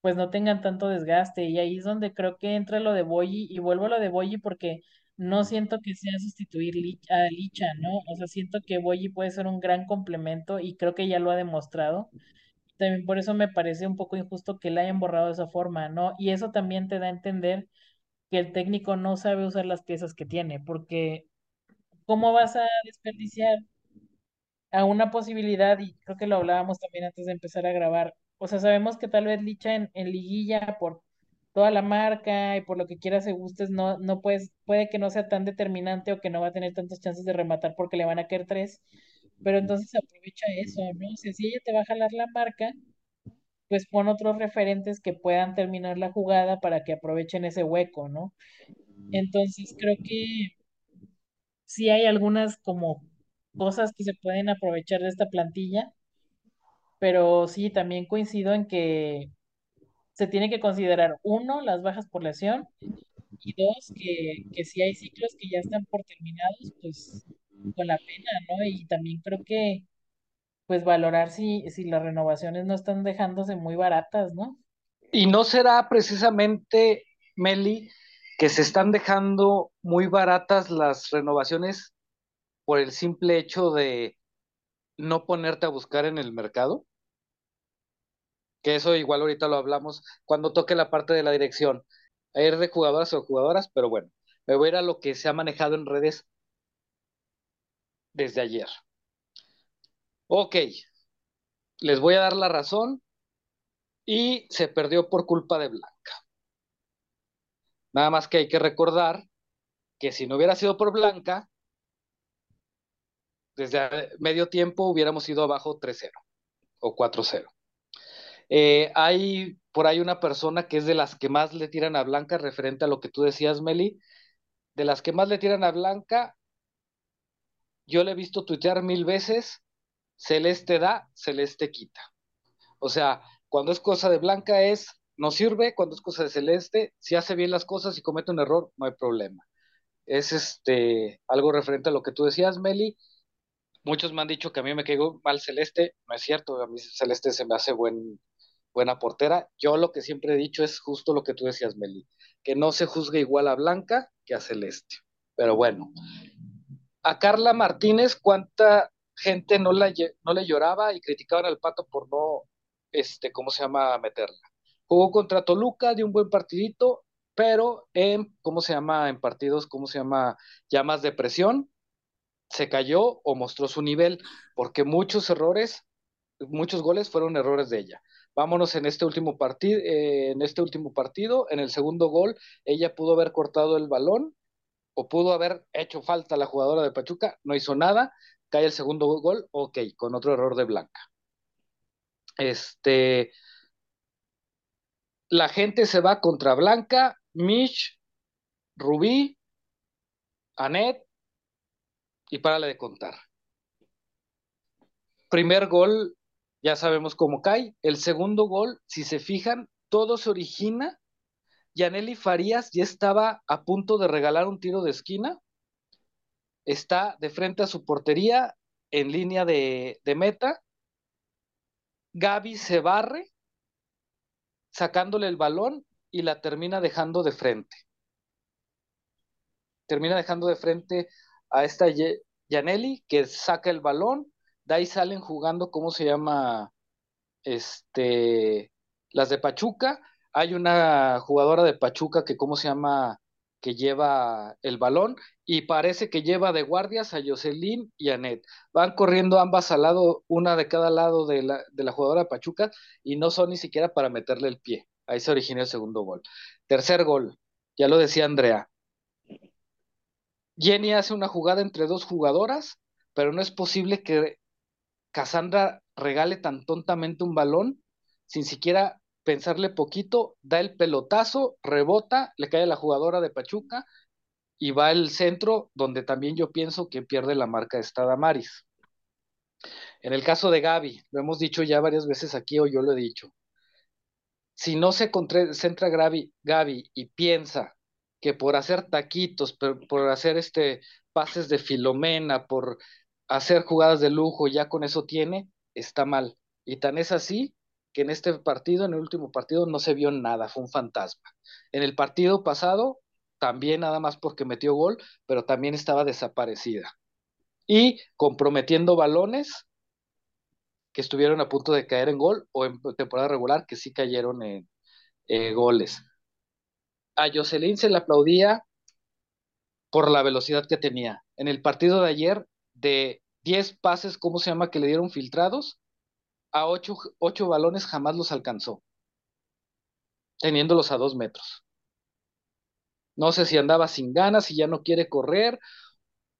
[SPEAKER 3] pues no tengan tanto desgaste. Y ahí es donde creo que entra lo de Boyi, y vuelvo a lo de Boyi porque no siento que sea sustituir a Licha, ¿no? O sea, siento que Boyi puede ser un gran complemento y creo que ya lo ha demostrado. También por eso me parece un poco injusto que la hayan borrado de esa forma, ¿no? Y eso también te da a entender que el técnico no sabe usar las piezas que tiene, porque ¿cómo vas a desperdiciar a una posibilidad, y creo que lo hablábamos también antes de empezar a grabar, o sea, sabemos que tal vez Licha en, en liguilla por toda la marca y por lo que quieras se gustes, no, no puedes, puede que no sea tan determinante o que no va a tener tantas chances de rematar porque le van a caer tres, pero entonces aprovecha eso, ¿no? O sea, si ella te va a jalar la marca, pues pon otros referentes que puedan terminar la jugada para que aprovechen ese hueco, ¿no? Entonces creo que sí hay algunas como cosas que se pueden aprovechar de esta plantilla pero sí, también coincido en que se tiene que considerar, uno, las bajas por lesión, y dos, que, que si hay ciclos que ya están por terminados, pues con la pena, ¿no? Y también creo que, pues valorar si, si las renovaciones no están dejándose muy baratas, ¿no?
[SPEAKER 2] Y no será precisamente, Meli, que se están dejando muy baratas las renovaciones por el simple hecho de no ponerte a buscar en el mercado. que eso igual ahorita lo hablamos cuando toque la parte de la dirección. Hay de jugadoras o jugadoras, pero bueno, me voy a ir a lo que se ha manejado en redes desde ayer. Ok, les voy a dar la razón y se perdió por culpa de Blanca. Nada más que hay que recordar que si no hubiera sido por Blanca, desde medio tiempo hubiéramos ido abajo 3-0 o 4-0. Eh, hay por ahí una persona que es de las que más le tiran a Blanca, referente a lo que tú decías, Meli, de las que más le tiran a Blanca, yo le he visto tuitear mil veces, Celeste da, Celeste quita. O sea, cuando es cosa de Blanca es, no sirve, cuando es cosa de Celeste, si hace bien las cosas y comete un error, no hay problema. Es este algo referente a lo que tú decías, Meli. Muchos me han dicho que a mí me caigo mal Celeste, no es cierto, a mí Celeste se me hace buen, buena portera. Yo lo que siempre he dicho es justo lo que tú decías, Meli, que no se juzgue igual a Blanca que a Celeste. Pero bueno, a Carla Martínez, ¿cuánta gente no, la, no le lloraba y criticaban al pato por no, este, ¿cómo se llama?, meterla. Jugó contra Toluca, de un buen partidito, pero en, ¿cómo se llama?, en partidos, ¿cómo se llama?, ya más de presión, se cayó o mostró su nivel, porque muchos errores, muchos goles fueron errores de ella. Vámonos en este último partido, eh, en este último partido, en el segundo gol, ella pudo haber cortado el balón o pudo haber hecho falta la jugadora de Pachuca, no hizo nada, cae el segundo gol, ok, con otro error de Blanca. Este, la gente se va contra Blanca, Mish, Rubí, Anet, y párale de contar. Primer gol, ya sabemos cómo cae. El segundo gol, si se fijan, todo se origina. Yaneli Farías ya estaba a punto de regalar un tiro de esquina. Está de frente a su portería en línea de, de meta. Gaby se barre sacándole el balón y la termina dejando de frente. Termina dejando de frente a esta Yaneli que saca el balón, de ahí salen jugando, ¿cómo se llama? Este, las de Pachuca. Hay una jugadora de Pachuca que, ¿cómo se llama? Que lleva el balón y parece que lleva de guardias a Jocelyn y a Ned. Van corriendo ambas al lado, una de cada lado de la, de la jugadora de Pachuca y no son ni siquiera para meterle el pie. Ahí se origina el segundo gol. Tercer gol, ya lo decía Andrea, Jenny hace una jugada entre dos jugadoras, pero no es posible que Cassandra regale tan tontamente un balón sin siquiera pensarle poquito, da el pelotazo, rebota, le cae a la jugadora de Pachuca y va al centro donde también yo pienso que pierde la marca de Maris. En el caso de Gaby, lo hemos dicho ya varias veces aquí o yo lo he dicho, si no se concentra Gaby, Gaby y piensa que por hacer taquitos, por, hacer este pases de Filomena, por hacer jugadas de lujo, ya con eso tiene, está mal. Y tan es así que en este partido, en el último partido, no se vio nada, fue un fantasma. En el partido pasado, también nada más porque metió gol, pero también estaba desaparecida. Y comprometiendo balones que estuvieron a punto de caer en gol o en temporada regular que sí cayeron en eh, goles a Jocelyn se le aplaudía por la velocidad que tenía. En el partido de ayer, de 10 pases, ¿cómo se llama? Que le dieron filtrados, a 8, balones jamás los alcanzó, teniéndolos a 2 metros. No sé si andaba sin ganas, si ya no quiere correr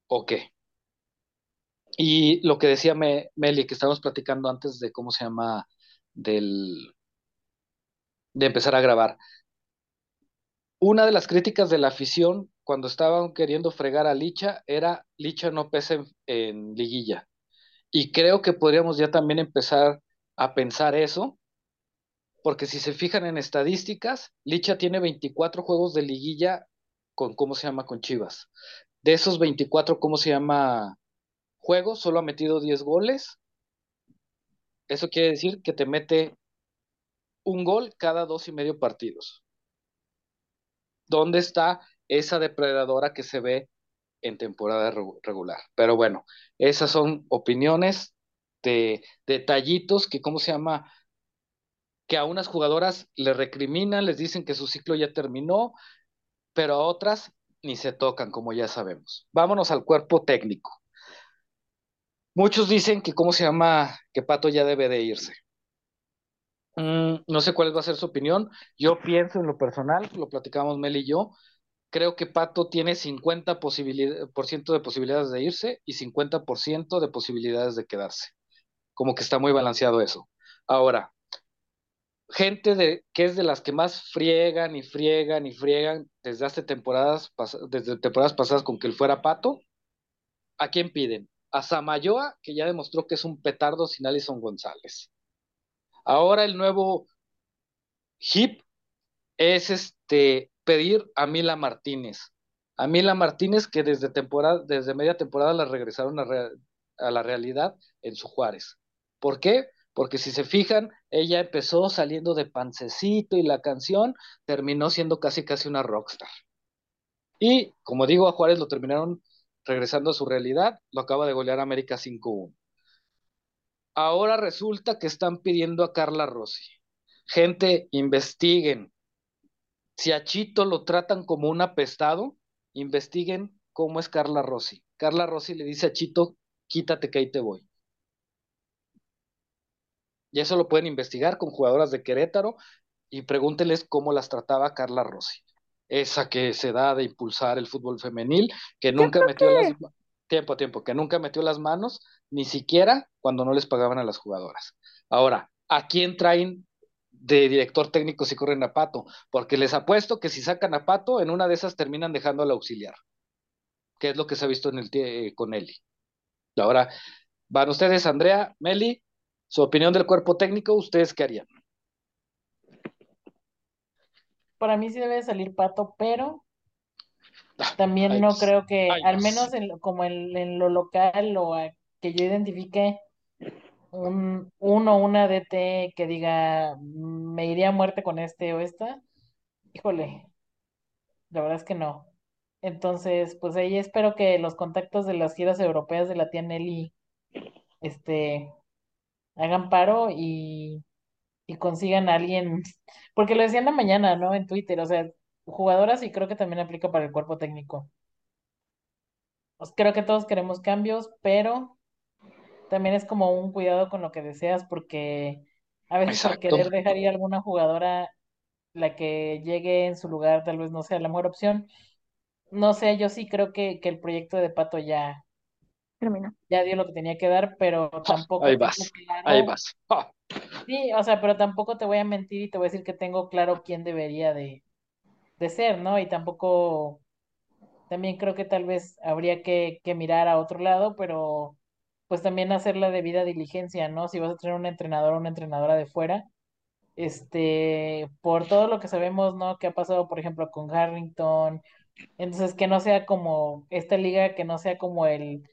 [SPEAKER 2] o qué. Y lo que decía Meli, que estábamos platicando antes de cómo se llama, del, de empezar a grabar una de las críticas de la afición cuando estaban queriendo fregar a Licha era Licha no pesa en, liguilla. Y creo que podríamos ya también empezar a pensar eso, porque si se fijan en estadísticas, Licha tiene 24 juegos de liguilla con, ¿cómo se llama? Con Chivas. De esos 24, ¿cómo se llama? Juegos, solo ha metido 10 goles. Eso quiere decir que te mete un gol cada dos y medio partidos. ¿Dónde está esa depredadora que se ve en temporada regular? Pero bueno, esas son opiniones de detallitos que, ¿cómo se llama? que a unas jugadoras le recriminan, les dicen que su ciclo ya terminó, pero a otras ni se tocan, como ya sabemos. Vámonos al cuerpo técnico. Muchos dicen que, ¿cómo se llama? Que Pato ya debe de irse. Mm, no sé cuál va a ser su opinión. Yo pienso en lo personal, lo platicamos Mel y yo. Creo que Pato tiene 50% de posibilidades de irse y 50% de posibilidades de quedarse. Como que está muy balanceado eso. Ahora, gente de, que es de las que más friegan y friegan y friegan desde hace temporadas, desde temporadas pasadas con que él fuera Pato, ¿a quién piden? A Samayoa, que ya demostró que es un petardo sin Alison González. Ahora el nuevo hip es este pedir a Mila Martínez. A Mila Martínez que desde temporada, desde media temporada la regresaron a, a la realidad en su Juárez. ¿Por qué? Porque si se fijan, ella empezó saliendo de pancecito y la canción terminó siendo casi casi una rockstar. Y como digo, a Juárez lo terminaron regresando a su realidad, lo acaba de golear América 5-1. Ahora resulta que están pidiendo a Carla Rossi. Gente, investiguen. Si a Chito lo tratan como un apestado, investiguen cómo es Carla Rossi. Carla Rossi le dice a Chito, quítate que ahí te voy. Y eso lo pueden investigar con jugadoras de Querétaro y pregúntenles cómo las trataba Carla Rossi. Esa que se da de impulsar el fútbol femenil, que nunca metió las tiempo a tiempo, que nunca metió las manos, ni siquiera cuando no les pagaban a las jugadoras. Ahora, ¿a quién traen de director técnico si corren a Pato? Porque les apuesto que si sacan a Pato, en una de esas terminan dejando al auxiliar, que es lo que se ha visto en el eh, con Eli. Ahora, van ustedes, Andrea, Meli, su opinión del cuerpo técnico, ¿ustedes qué harían?
[SPEAKER 3] Para mí sí debe salir Pato, pero ah, también no creo que, al menos en, como en, lo local o que yo identifique un uno una DT que diga me iría a muerte con este o esta, híjole, la verdad es que no. Entonces, pues ahí espero que los contactos de las giras europeas de la tía Nelly, este, hagan paro y, consigan a alguien, porque lo decían la mañana, ¿no? En Twitter, o sea, jugadoras y creo que también aplica para el cuerpo técnico. Pues creo que todos queremos cambios, pero también es como un cuidado con lo que deseas, porque a veces por querer dejar ir a alguna jugadora, la que llegue en su lugar tal vez no sea la mejor opción. No sé, yo sí creo que, que el proyecto de Pato ya, ya dio lo que tenía que dar, pero ah, tampoco
[SPEAKER 2] ahí vas, ahí vas. Ah.
[SPEAKER 3] Sí, o sea, pero tampoco te voy a mentir y te voy a decir que tengo claro quién debería de, de ser, ¿no? Y tampoco, también creo que tal vez habría que, que mirar a otro lado, pero pues también hacer la debida diligencia, ¿no? Si vas a tener un entrenador o una entrenadora de fuera, este, por todo lo que sabemos, ¿no? Que ha pasado, por ejemplo, con Harrington, entonces que no sea como esta liga, que no sea como el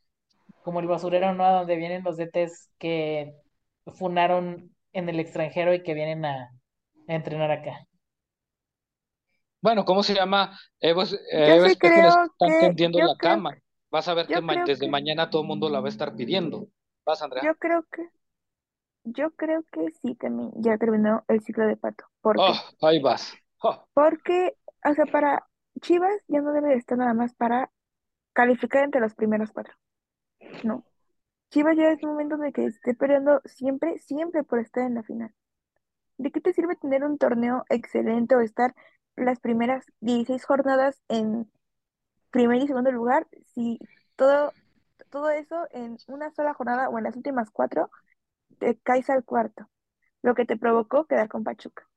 [SPEAKER 3] como el basurero, ¿no? donde vienen los DTs que funaron en el extranjero y que vienen a, entrenar acá.
[SPEAKER 2] Bueno, ¿cómo se llama? Eva, Eva sí están tendiendo la cama. Vas a ver que desde mañana todo el mundo la va a estar pidiendo. ¿Vas, Andrea?
[SPEAKER 4] Yo creo que, yo creo que sí, también ya terminó el ciclo de pato. ¿Por
[SPEAKER 2] oh, ahí vas.
[SPEAKER 4] Oh. Porque, o sea, para Chivas ya no debe de estar nada más para calificar entre los primeros cuatro. No. Chivas ya es un momento de que esté peleando siempre, siempre por estar en la final. ¿De qué te sirve tener un torneo excelente o estar las primeras 16 jornadas en primer y segundo lugar si todo, todo eso en una sola jornada o en las últimas cuatro te caes al cuarto? Lo que te provocó quedar con Pachuca.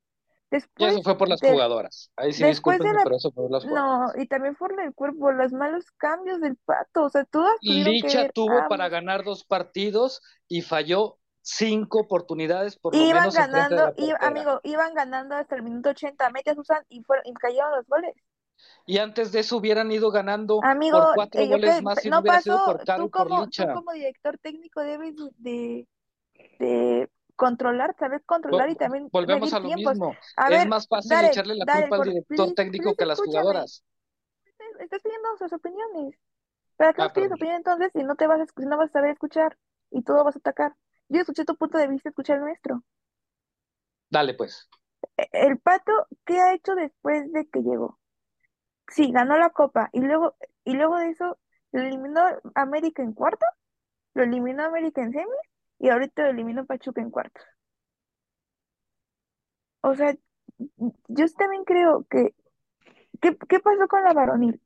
[SPEAKER 2] Después y eso fue por las jugadoras. Ahí sí disculpen, pero eso fue por las
[SPEAKER 4] jugadoras. No, y también por el cuerpo, los malos cambios del pato. O sea, todas
[SPEAKER 2] Licha tuvo para ganar dos partidos y falló cinco oportunidades por lo
[SPEAKER 4] iban ganando, amigo, iban ganando hasta el minuto 80, metes Susan y, fueron, y cayeron los goles.
[SPEAKER 2] Y antes de eso hubieran ido ganando por cuatro eh, goles más si no, hubiera sido por Caro
[SPEAKER 4] tú como,
[SPEAKER 2] Licha.
[SPEAKER 4] Tú como director técnico debes de, de controlar, sabes controlar y también
[SPEAKER 2] volvemos a lo mismo. es más fácil echarle la culpa al director técnico que a las jugadoras.
[SPEAKER 4] Estás pidiendo sus opiniones. ¿Para qué ah, pides opinión entonces si no te vas a, no vas a saber escuchar y todo vas a atacar? Yo escuché tu punto de vista, escuché el nuestro.
[SPEAKER 2] Dale, pues.
[SPEAKER 4] E- El Pato, ¿qué ha hecho después de que llegó? Sí, ganó la Copa y luego, y luego de eso lo eliminó América en cuartos, lo eliminó América en semis y ahorita lo eliminó Pachuca en cuartos. O sea, yo también creo que, ¿qué, qué pasó con la varonil?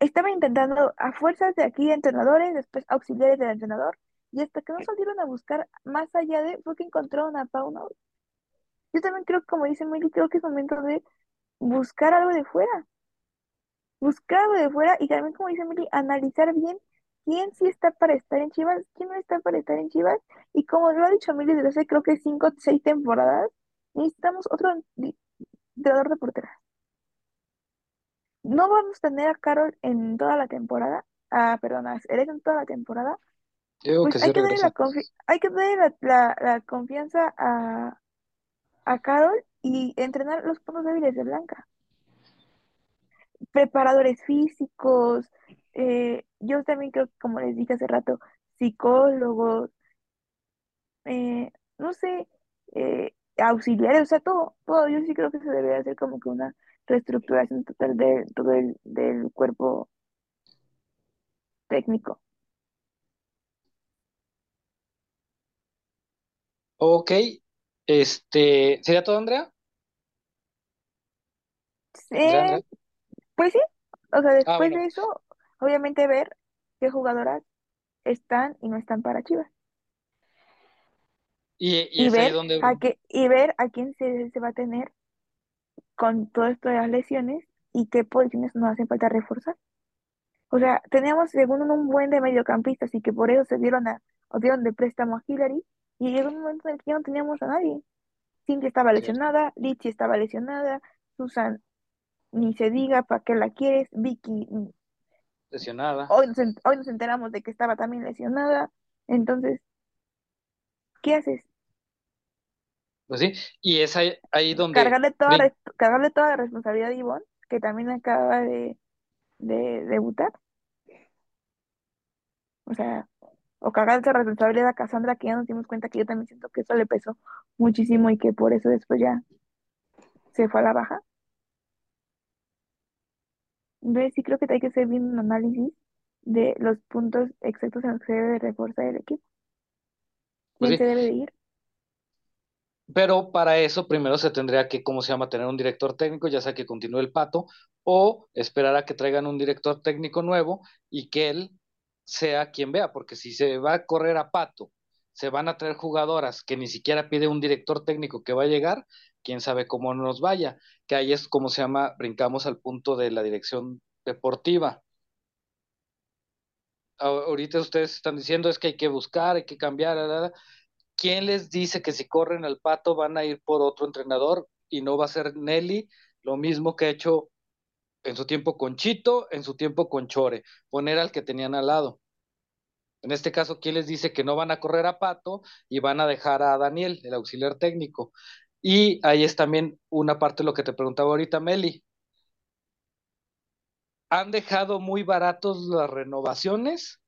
[SPEAKER 4] Estaba intentando a fuerzas de aquí entrenadores, después auxiliares del entrenador, y hasta que no salieron a buscar más allá de, fue que encontraron a Pauno. Yo también creo, como dice Mili, creo que es momento de buscar algo de fuera, buscar algo de fuera y también, como dice Mili, analizar bien quién sí está para estar en Chivas, quién no está para estar en Chivas, y como lo ha dicho Mili desde hace creo que cinco o seis temporadas, necesitamos otro entrenador de porteras. No vamos a tener a Carol en toda la temporada, ah, perdón, a Cerezo en toda la temporada, pues
[SPEAKER 2] que
[SPEAKER 4] hay que darle la hay que darle la, la- la confianza a, a Carol y entrenar los puntos débiles de Blanca. Preparadores físicos, eh, yo también creo que, como les dije hace rato, psicólogos, eh, no sé, eh, auxiliares, o sea, todo, todo. Yo sí creo que se debe hacer como que una reestructuración total de todo el del cuerpo técnico.
[SPEAKER 2] Ok. Este, ¿sería todo, Andrea? Andrea.
[SPEAKER 4] Pues sí, o sea,
[SPEAKER 2] Ah,
[SPEAKER 4] después
[SPEAKER 2] bueno.
[SPEAKER 4] de eso, obviamente ver qué jugadoras están y no están para Chivas.
[SPEAKER 2] Y, y
[SPEAKER 4] Y
[SPEAKER 2] es ahí
[SPEAKER 4] ver
[SPEAKER 2] donde,
[SPEAKER 4] a qué, y ver a quién se, se va a tener con todo esto de las lesiones y qué posiciones nos hacen falta reforzar. O sea, teníamos según un buen de mediocampistas y que por eso se dieron a, o dieron de préstamo a Hillary y llegó un momento en el que ya no teníamos a nadie. Cintia estaba lesionada, Lichi estaba lesionada, Susan ni se diga para qué la quieres, Vicky mm,
[SPEAKER 2] lesionada.
[SPEAKER 4] hoy nos, hoy nos enteramos de que estaba también lesionada. Entonces, ¿qué haces?
[SPEAKER 2] Pues sí. Y es ahí, ahí donde
[SPEAKER 4] Cargarle toda, cargarle toda la responsabilidad a Ivonne, que también acaba de, de debutar. O sea, o cargarle esa responsabilidad a Cassandra, que ya nos dimos cuenta que yo también siento que eso le pesó muchísimo y que por eso después ya se fue a la baja. Entonces sí creo que hay que hacer bien un análisis de los puntos exactos en los que se debe de reforzar el equipo.
[SPEAKER 2] pues
[SPEAKER 4] ¿Quién
[SPEAKER 2] sí.
[SPEAKER 4] se debe de ir?
[SPEAKER 2] Pero para eso primero se tendría que, ¿cómo se llama?, tener un director técnico, ya sea que continúe el pato, o esperar a que traigan un director técnico nuevo y que él sea quien vea, porque si se va a correr a pato, se van a traer jugadoras que ni siquiera pide un director técnico que va a llegar, quién sabe cómo nos vaya, que ahí es como se llama, brincamos al punto de la dirección deportiva. Ahorita ustedes están diciendo es que hay que buscar, hay que cambiar, la. ¿quién les dice que si corren al pato van a ir por otro entrenador y no va a ser Nelly? Lo mismo que ha hecho en su tiempo con Chito, en su tiempo con Chore, poner al que tenían al lado. En este caso, ¿quién les dice que no van a correr a Pato y van a dejar a Daniel, el auxiliar técnico? Y ahí es también una parte de lo que te preguntaba ahorita, Meli. ¿Han dejado muy baratos las renovaciones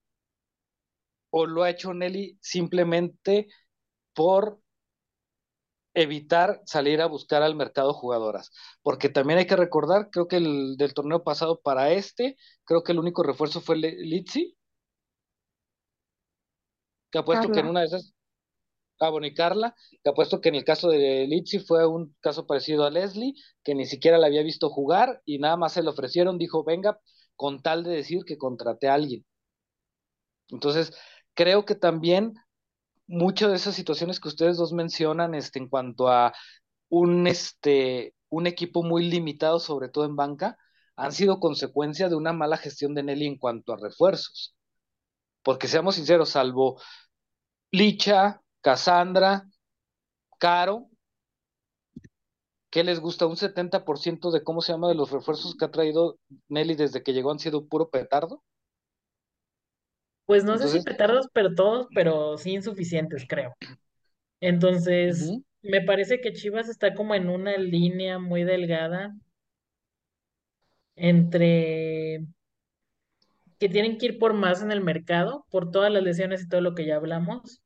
[SPEAKER 2] o lo ha hecho Nelly simplemente por evitar salir a buscar al mercado jugadoras? Porque también hay que recordar, creo que el del torneo pasado para este, creo que el único refuerzo fue Litsi, que apuesto que en una de esas Ah, bueno, y Carla, que apuesto que en el caso de Litsi fue un caso parecido a Leslie, que ni siquiera la había visto jugar y nada más se le ofrecieron, dijo, venga, con tal de decir que contraté a alguien. Entonces, creo que también muchas de esas situaciones que ustedes dos mencionan, este, en cuanto a un, este, un equipo muy limitado, sobre todo en banca, han sido consecuencia de una mala gestión de Nelly en cuanto a refuerzos. Porque seamos sinceros, salvo Licha, Cassandra, Caro, ¿qué les gusta? Un 70% de cómo se llama de los refuerzos que ha traído Nelly desde que llegó han sido puro petardo.
[SPEAKER 3] Pues no sé si petardos, pero todos, pero sí insuficientes, creo. Entonces, me parece que Chivas está como en una línea muy delgada entre que tienen que ir por más en el mercado, por todas las lesiones y todo lo que ya hablamos,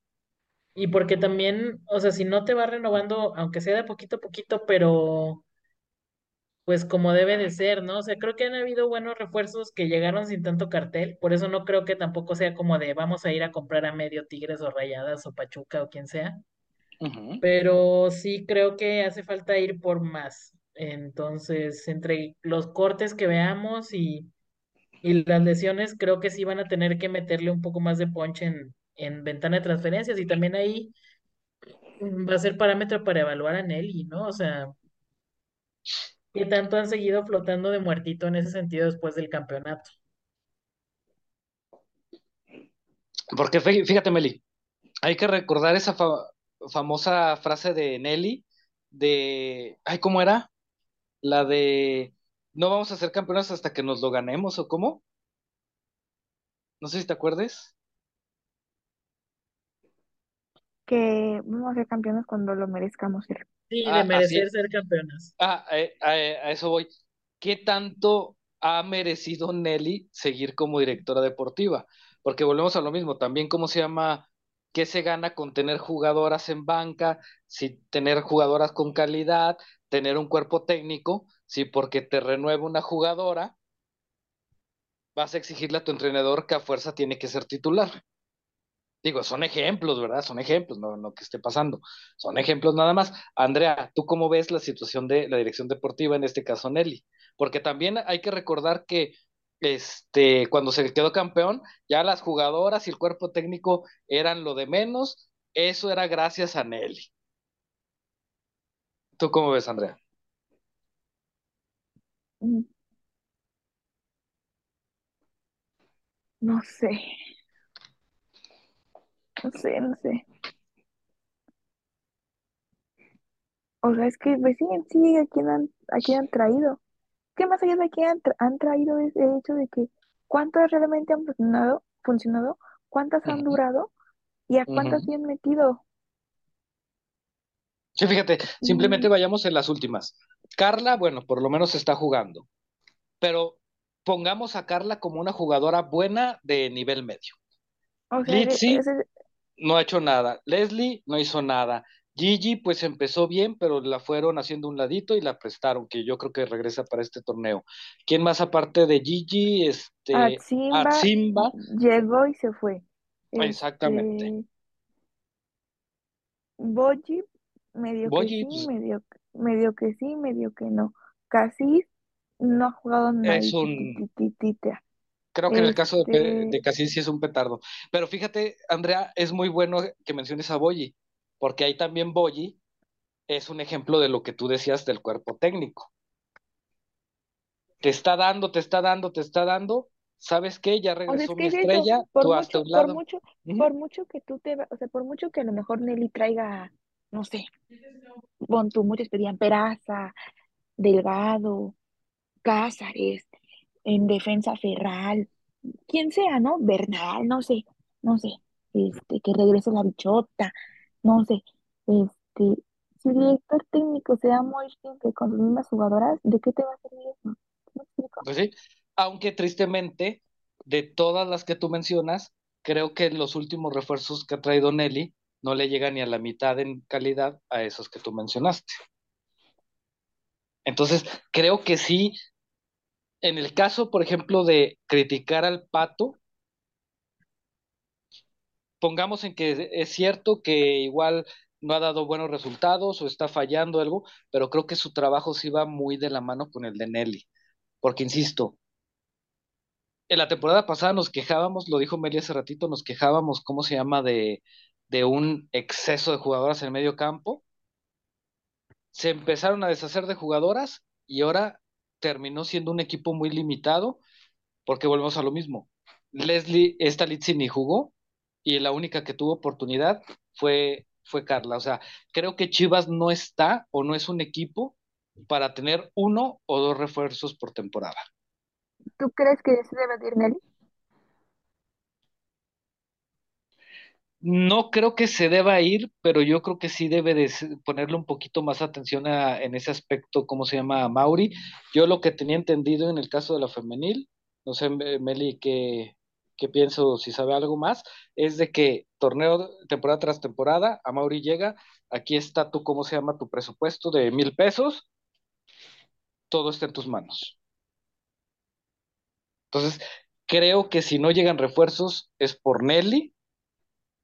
[SPEAKER 3] Y porque también, o sea, si no te va renovando, aunque sea de poquito a poquito, pero pues como debe de ser, ¿no? O sea, creo que han habido buenos refuerzos que llegaron sin tanto cartel, por eso no creo que tampoco sea como de vamos a ir a comprar a medio Tigres o Rayadas o Pachuca o quien sea, pero sí creo que hace falta ir por más. Entonces, entre los cortes que veamos y, y las lesiones, creo que sí van a tener que meterle un poco más de punch en, en ventana de transferencias y también ahí va a ser parámetro para evaluar a Nelly, ¿no? O sea, ¿qué tanto han seguido flotando de muertito en ese sentido después del campeonato?
[SPEAKER 2] Porque fí- fíjate, Meli, hay que recordar esa fa- famosa frase de Nelly de, ay, ¿cómo era? La de, no vamos a ser campeones hasta que nos lo ganemos, ¿o cómo? No sé si te acuerdes.
[SPEAKER 4] Que vamos a ser campeones cuando lo merezcamos ser.
[SPEAKER 3] Sí, de
[SPEAKER 2] Ah,
[SPEAKER 3] merecer ser campeonas.
[SPEAKER 2] Ah, eh, a, a eso voy. ¿Qué tanto ha merecido Nelly seguir como directora deportiva? Porque volvemos a lo mismo, también cómo se llama, qué se gana con tener jugadoras en banca, si tener jugadoras con calidad, tener un cuerpo técnico, si porque te renueva una jugadora, vas a exigirle a tu entrenador que a fuerza tiene que ser titular. Digo, son ejemplos, ¿verdad? Son ejemplos, no, no que esté pasando. Son ejemplos nada más. Andrea, ¿tú cómo ves la situación de la dirección deportiva, en este caso Nelly? Porque también hay que recordar que este, cuando se quedó campeón, ya las jugadoras y el cuerpo técnico eran lo de menos. Eso era gracias a Nelly. ¿Tú cómo ves, Andrea?
[SPEAKER 4] Mm, No sé, no sé, no sé. O sea, es que pues sí, en sí, ¿a quién han, a quién han traído? ¿Qué más allá de quién han, tra- han traído es el hecho de que cuántas realmente han funcionado, funcionado, cuántas han
[SPEAKER 2] Ujú,
[SPEAKER 4] durado y a cuántas
[SPEAKER 2] ujú.
[SPEAKER 4] se han metido.
[SPEAKER 2] Sí, fíjate, simplemente
[SPEAKER 4] Mm,
[SPEAKER 2] vayamos en las últimas. Carla, bueno, por lo menos está jugando, pero pongamos a Carla como una jugadora buena de nivel medio.
[SPEAKER 4] o sea,
[SPEAKER 2] Litzy no ha hecho nada. Leslie no hizo nada. Gigi, pues empezó bien, pero la fueron haciendo un ladito y la prestaron, que yo creo que regresa para este torneo. ¿Quién más aparte de Gigi? Este,
[SPEAKER 4] Atsimba
[SPEAKER 2] Atsimba,
[SPEAKER 4] llegó y se fue.
[SPEAKER 2] exactamente.
[SPEAKER 4] Este, Boji, medio que sí,
[SPEAKER 2] pues,
[SPEAKER 4] medio, medio que sí, medio que no. Casis no ha jugado
[SPEAKER 2] es un,
[SPEAKER 4] nadititititita.
[SPEAKER 2] Creo que en el caso de,
[SPEAKER 4] Este,
[SPEAKER 2] de Casillas sí es un petardo. Pero fíjate, Andrea, es muy bueno que menciones a Boyi, porque ahí también Boyi es un ejemplo de lo que tú decías del cuerpo técnico. Te está dando, te está dando, te está dando. ¿Sabes qué? Ya
[SPEAKER 4] o sea, es
[SPEAKER 2] regresó
[SPEAKER 4] que
[SPEAKER 2] mi
[SPEAKER 4] es eso,
[SPEAKER 2] estrella,
[SPEAKER 4] por
[SPEAKER 2] tú hasta
[SPEAKER 4] mucho,
[SPEAKER 2] un
[SPEAKER 4] por
[SPEAKER 2] lado.
[SPEAKER 4] mucho,
[SPEAKER 2] Ujú.
[SPEAKER 4] por mucho que tú te, o sea, por mucho que a lo mejor Nelly traiga, no sé, pon tú, muchos pedían Peraza, Delgado, Cázares, en defensa Ferral, quien sea, ¿no? Bernal, no sé, no sé, este, que regrese la bichota, no sé, este, si el director técnico se da muy siempre con las mismas jugadoras, ¿de qué te va a servir eso?
[SPEAKER 2] Pues sí, aunque tristemente, de todas las que tú mencionas, creo que los últimos refuerzos que ha traído Nelly no le llegan ni a la mitad en calidad a esos que tú mencionaste. Entonces, creo que sí, en el caso, por ejemplo, de criticar al Pato, pongamos en que es cierto que igual no ha dado buenos resultados o está fallando algo, pero creo que su trabajo sí va muy de la mano con el de Nelly, porque insisto, en la temporada pasada nos quejábamos, lo dijo Meli hace ratito, nos quejábamos, ¿cómo se llama?, de, de un exceso de jugadoras en el medio campo. Se empezaron a deshacer de jugadoras y ahora terminó siendo un equipo muy limitado, porque volvemos a lo mismo. Leslie, esta Litsi ni jugó y la única que tuvo oportunidad fue, fue Carla. O sea, creo que Chivas no está o no es un equipo para tener uno o dos refuerzos por temporada.
[SPEAKER 4] ¿Tú crees que se debe de ir Nelly?
[SPEAKER 2] No creo que se deba ir, pero yo creo que sí debe ponerle un poquito más atención a- en ese aspecto, ¿cómo se llama? a Mauri. Yo lo que tenía entendido en el caso de la femenil, no sé, Me- Meli, ¿qué, que pienso si sabe algo más, es de que torneo, temporada tras temporada, a Mauri llega, aquí está tu, ¿cómo se llama? Tu presupuesto de mil pesos, todo está en tus manos. Entonces, creo que si no llegan refuerzos es por Nelly,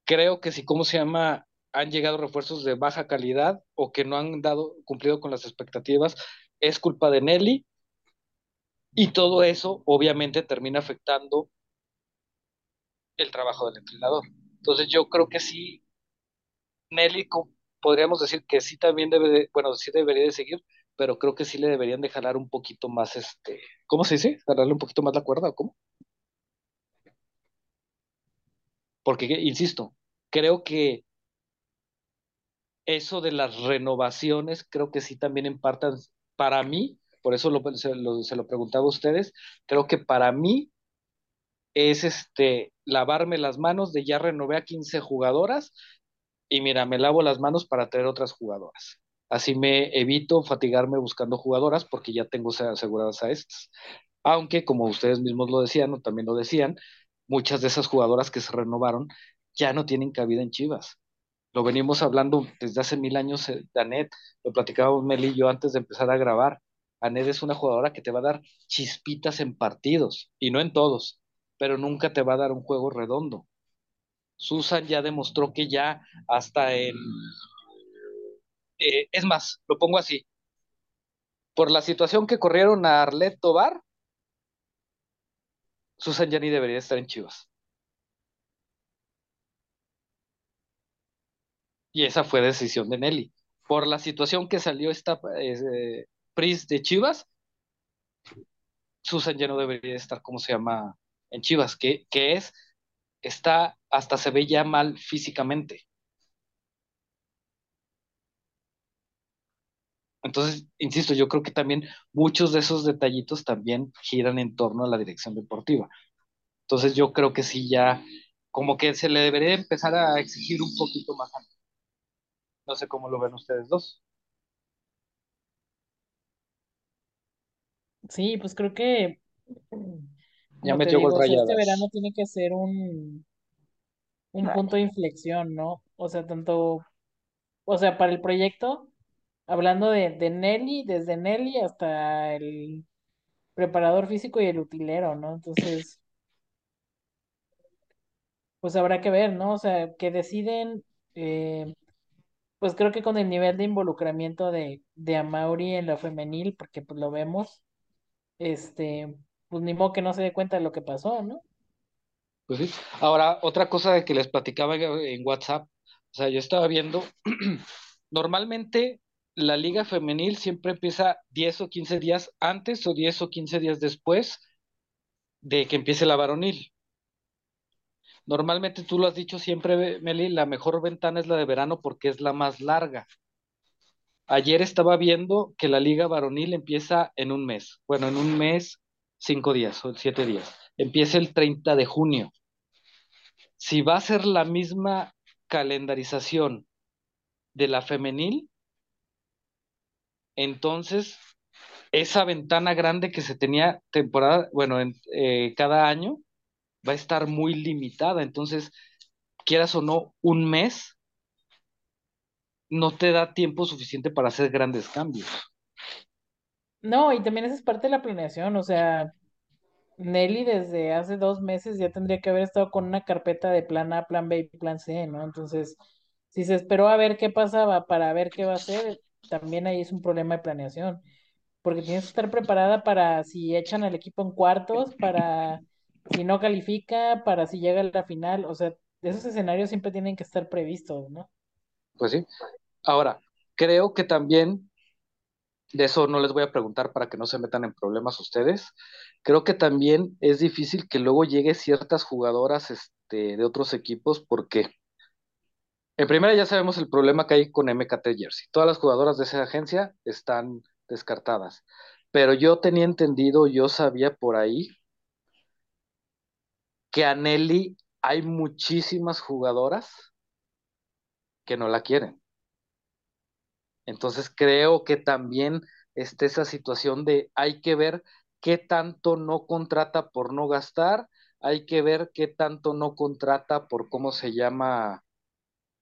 [SPEAKER 2] creo que si, ¿cómo se llama? Han llegado refuerzos de baja calidad o que no han dado, cumplido con las expectativas, es culpa de Nelly. Y todo eso obviamente termina afectando el trabajo del entrenador. Entonces yo creo que sí, Nelly podríamos decir que sí también debe, de, bueno, sí debería de seguir, pero creo que sí le deberían de jalar un poquito más, este, ¿cómo se dice? Jalarle un poquito más la cuerda, ¿o cómo? Porque, insisto, creo que eso de las renovaciones, creo que sí también en para mí, por eso lo, se lo preguntaba a ustedes, creo que para mí es este lavarme las manos de ya renové a 15 jugadoras y mira, me lavo las manos para traer otras jugadoras. Así me evito fatigarme buscando jugadoras porque ya tengo aseguradas a estas. Aunque, como ustedes mismos lo decían o también lo decían, muchas de esas jugadoras que se renovaron ya no tienen cabida en Chivas. Lo venimos hablando desde hace mil años, eh, Anet, lo platicábamos Mel y yo antes de empezar a grabar. Anet es una jugadora que te va a dar chispitas en partidos y no en todos, pero nunca te va a dar un juego redondo. Susan ya demostró que ya hasta en... Eh, es más, lo pongo así. Por la situación que corrieron a Arlet Tobar, Susan ya ni debería estar en Chivas. Y esa fue decisión de Nelly. Por la situación que salió esta eh, Pris de Chivas, Susan ya no debería estar, ¿cómo se llama? En Chivas, que, que es, está, hasta se ve ya mal físicamente. Entonces, insisto, yo creo que también muchos de esos detallitos también giran en torno a la dirección deportiva. Entonces, yo creo que sí ya, como que se le debería empezar a exigir un poquito más. No sé cómo lo ven ustedes dos.
[SPEAKER 3] Sí, pues creo que,
[SPEAKER 2] Ya metió
[SPEAKER 3] digo, este verano tiene que ser un, un punto de inflexión, ¿no? O sea, tanto, o sea, para el proyecto, hablando de, de Nelly, desde Nelly hasta el preparador físico y el utilero, ¿no? Entonces, pues habrá que ver, ¿no? O sea, que deciden, eh, pues creo que con el nivel de involucramiento de, de en la femenil, porque pues lo vemos, este, pues ni modo que no se dé cuenta de lo que pasó, ¿no?
[SPEAKER 2] Pues sí. Ahora, otra cosa que les platicaba en WhatsApp, o sea, yo estaba viendo, normalmente la liga femenil siempre empieza 10 o 15 días antes o 10 o 15 días después de que empiece la varonil. Normalmente tú lo has dicho siempre, Meli, la mejor ventana es la de verano porque es la más larga. Ayer estaba viendo que la liga varonil empieza en un mes. Bueno, en un mes, cinco días o siete días. Empieza el 30 de junio. Si va a ser la misma calendarización de la femenil, entonces esa ventana grande que se tenía temporada, bueno, en, eh, cada año, va a estar muy limitada. Entonces, quieras o no, un mes no te da tiempo suficiente para hacer grandes cambios.
[SPEAKER 3] No, y también esa es parte de la planeación, o sea, Nelly desde hace dos meses ya tendría que haber estado con una carpeta de plan A, plan B y plan C, ¿no? Entonces, si se esperó a ver qué pasaba para ver qué va a hacer, también ahí es un problema de planeación, porque tienes que estar preparada para si echan al equipo en cuartos, para si no califica, para si llega a la final, o sea, esos escenarios siempre tienen que estar previstos, ¿no?
[SPEAKER 2] Pues sí. Ahora, creo que también, de eso no les voy a preguntar para que no se metan en problemas ustedes, creo que también es difícil que luego llegue ciertas jugadoras este, de otros equipos porque en primera ya sabemos el problema que hay con MKT Jersey. Todas las jugadoras de esa agencia están descartadas. Pero yo tenía entendido, yo sabía por ahí que a Nelly hay muchísimas jugadoras que no la quieren. Entonces creo que también está esa situación de hay que ver qué tanto no contrata por no gastar hay que ver qué tanto no contrata por cómo se llama,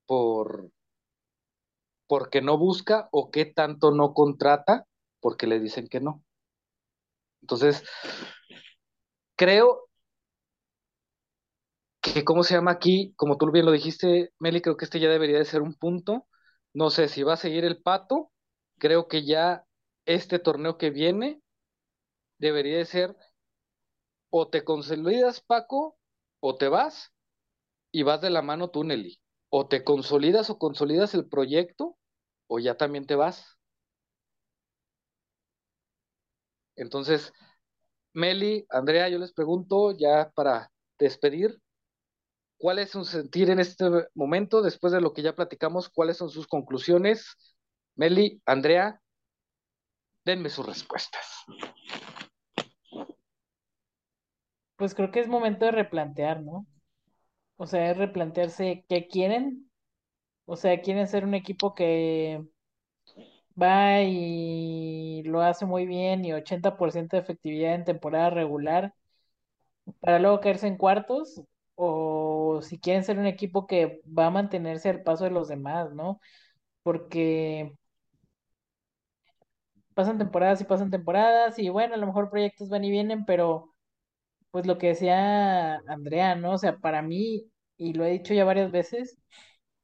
[SPEAKER 2] por porque no busca o qué tanto no contrata porque le dicen que no. Entonces, creo que, ¿cómo se llama aquí? Como tú bien lo dijiste, Meli, creo que este ya debería de ser un punto. No sé si va a seguir el pato, creo que ya este torneo que viene debería de ser o te consolidas, Paco, o te vas y vas de la mano tú, Nelly. O te consolidas o consolidas el proyecto o ya también te vas. Entonces, Meli, Andrea, yo les pregunto ya para despedir, ¿cuál es su sentir en este momento después de lo que ya platicamos? ¿Cuáles son sus conclusiones? Meli, Andrea, denme sus respuestas.
[SPEAKER 3] Pues creo que es momento de replantear, ¿no? O sea, es replantearse qué quieren. O sea, quieren ser un equipo que va y lo hace muy bien y 80% de efectividad en temporada regular para luego caerse en cuartos. O si quieren ser un equipo que va a mantenerse al paso de los demás, ¿no? Porque pasan temporadas y pasan temporadas y bueno, a lo mejor proyectos van y vienen, pero pues lo que decía Andrea, ¿no? O sea, para mí, y lo he dicho ya varias veces,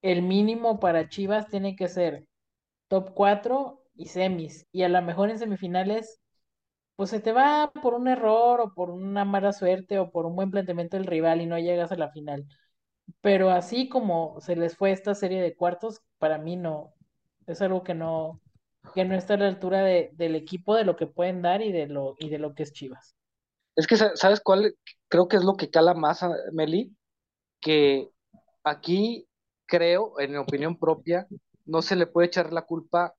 [SPEAKER 3] el mínimo para Chivas tiene que ser top 4 y semis. Y a lo mejor en semifinales, pues se te va por un error o por una mala suerte o por un buen planteamiento del rival y no llegas a la final. Pero así como se les fue esta serie de cuartos, para mí no, es algo que no, que no está a la altura de, del equipo, de lo que pueden dar y de lo, y de lo que es Chivas.
[SPEAKER 2] Es que, ¿sabes cuál? Creo que es lo que cala más, a Meli, que aquí creo, en mi opinión propia, no se le puede echar la culpa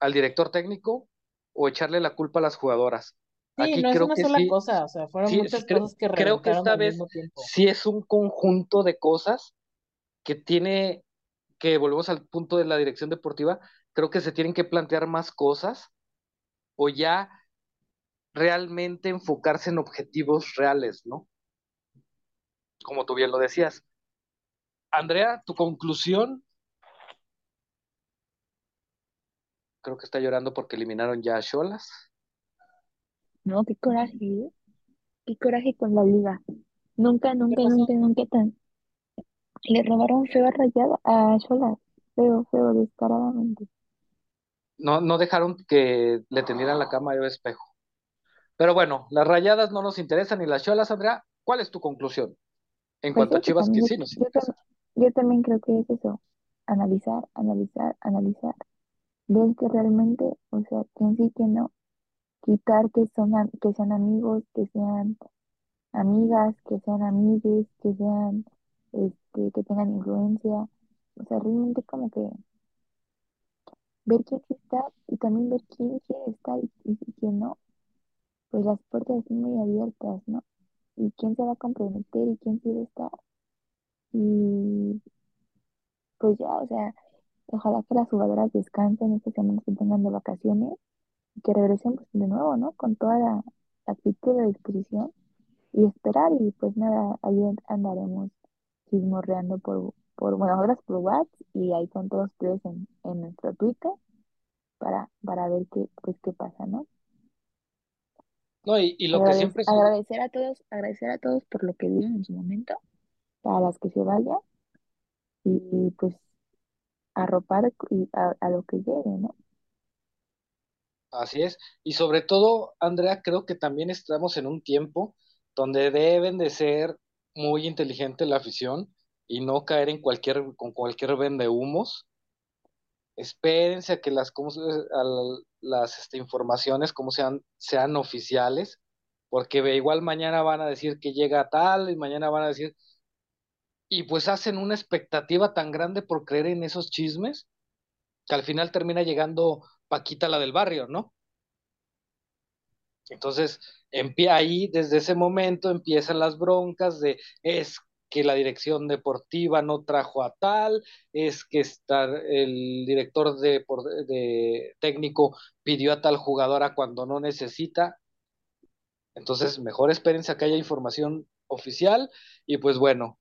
[SPEAKER 2] al director técnico o echarle la culpa a las jugadoras.
[SPEAKER 3] Sí,
[SPEAKER 2] Aquí
[SPEAKER 3] no es
[SPEAKER 2] creo
[SPEAKER 3] una
[SPEAKER 2] que
[SPEAKER 3] sola
[SPEAKER 2] sí,
[SPEAKER 3] cosa, o sea, fueron
[SPEAKER 2] sí,
[SPEAKER 3] muchas
[SPEAKER 2] creo,
[SPEAKER 3] cosas que
[SPEAKER 2] creo que esta vez sí es un conjunto de cosas que tiene, que volvemos al punto de la dirección deportiva, creo que se tienen que plantear más cosas o ya realmente enfocarse en objetivos reales, ¿no? Como tú bien lo decías. Andrea, tu conclusión. Creo que está llorando porque eliminaron ya a Cholas.
[SPEAKER 4] No, qué coraje, ¿eh? Qué coraje con la liga. Nunca,
[SPEAKER 3] ¿Qué
[SPEAKER 4] nunca,
[SPEAKER 3] pasó?
[SPEAKER 4] nunca, nunca tan. Le robaron feo a Rayada a Cholas. Feo, feo, descaradamente.
[SPEAKER 2] No, no dejaron que le tendieran la cama de espejo. Pero bueno, las rayadas no nos interesan ni las cholas, Andrea. ¿Cuál es tu conclusión? En
[SPEAKER 4] Pues
[SPEAKER 2] cuanto a
[SPEAKER 4] eso
[SPEAKER 2] Chivas, que
[SPEAKER 4] también,
[SPEAKER 2] sí nos
[SPEAKER 4] yo,
[SPEAKER 2] interesa.
[SPEAKER 4] tam- yo también creo que es eso. Analizar, analizar, analizar. Ver que realmente, o sea, quién sí, que no. Quitar que son, que sean amigos, que sean amigas, que sean amigues, que sean, este, que tengan influencia. O sea, realmente como que ver quién está y también ver quién quiere estar y, y, y quién no. Pues las puertas están muy abiertas, ¿no? Y quién se va a comprometer y quién quiere estar. Y pues ya, o sea, ojalá que las jugadoras descansen estas semanas que tengan de vacaciones y que regresen pues de nuevo, ¿no? Con toda la, actitud de disposición y esperar y pues nada, ahí andaremos chismorreando por, por bueno, nosotras por WhatsApp y ahí con todos ustedes en, en nuestro Twitter para, para ver qué, pues qué pasa, ¿no?
[SPEAKER 2] No, y, y lo que siempre
[SPEAKER 4] agradecer a todos, agradecer a todos por lo que dieron en su momento, para las que se vayan y pues arropar y a, a lo que llegue, ¿no?
[SPEAKER 2] Así es. Y sobre todo, Andrea, creo que también estamos en un tiempo donde deben de ser muy inteligente la afición y no caer en cualquier, con cualquier vendehumos. Espérense a que las, la- las este, informaciones como sean, sean oficiales, porque igual mañana van a decir que llega tal y mañana van a decir, y pues hacen una expectativa tan grande por creer en esos chismes que al final termina llegando Paquita la del barrio, ¿no? Entonces, ahí desde ese momento empiezan las broncas de es que la dirección deportiva no trajo a tal, es que está, el director de, técnico pidió a tal jugadora cuando no necesita. Entonces, mejor espérense que haya información oficial. Y pues bueno,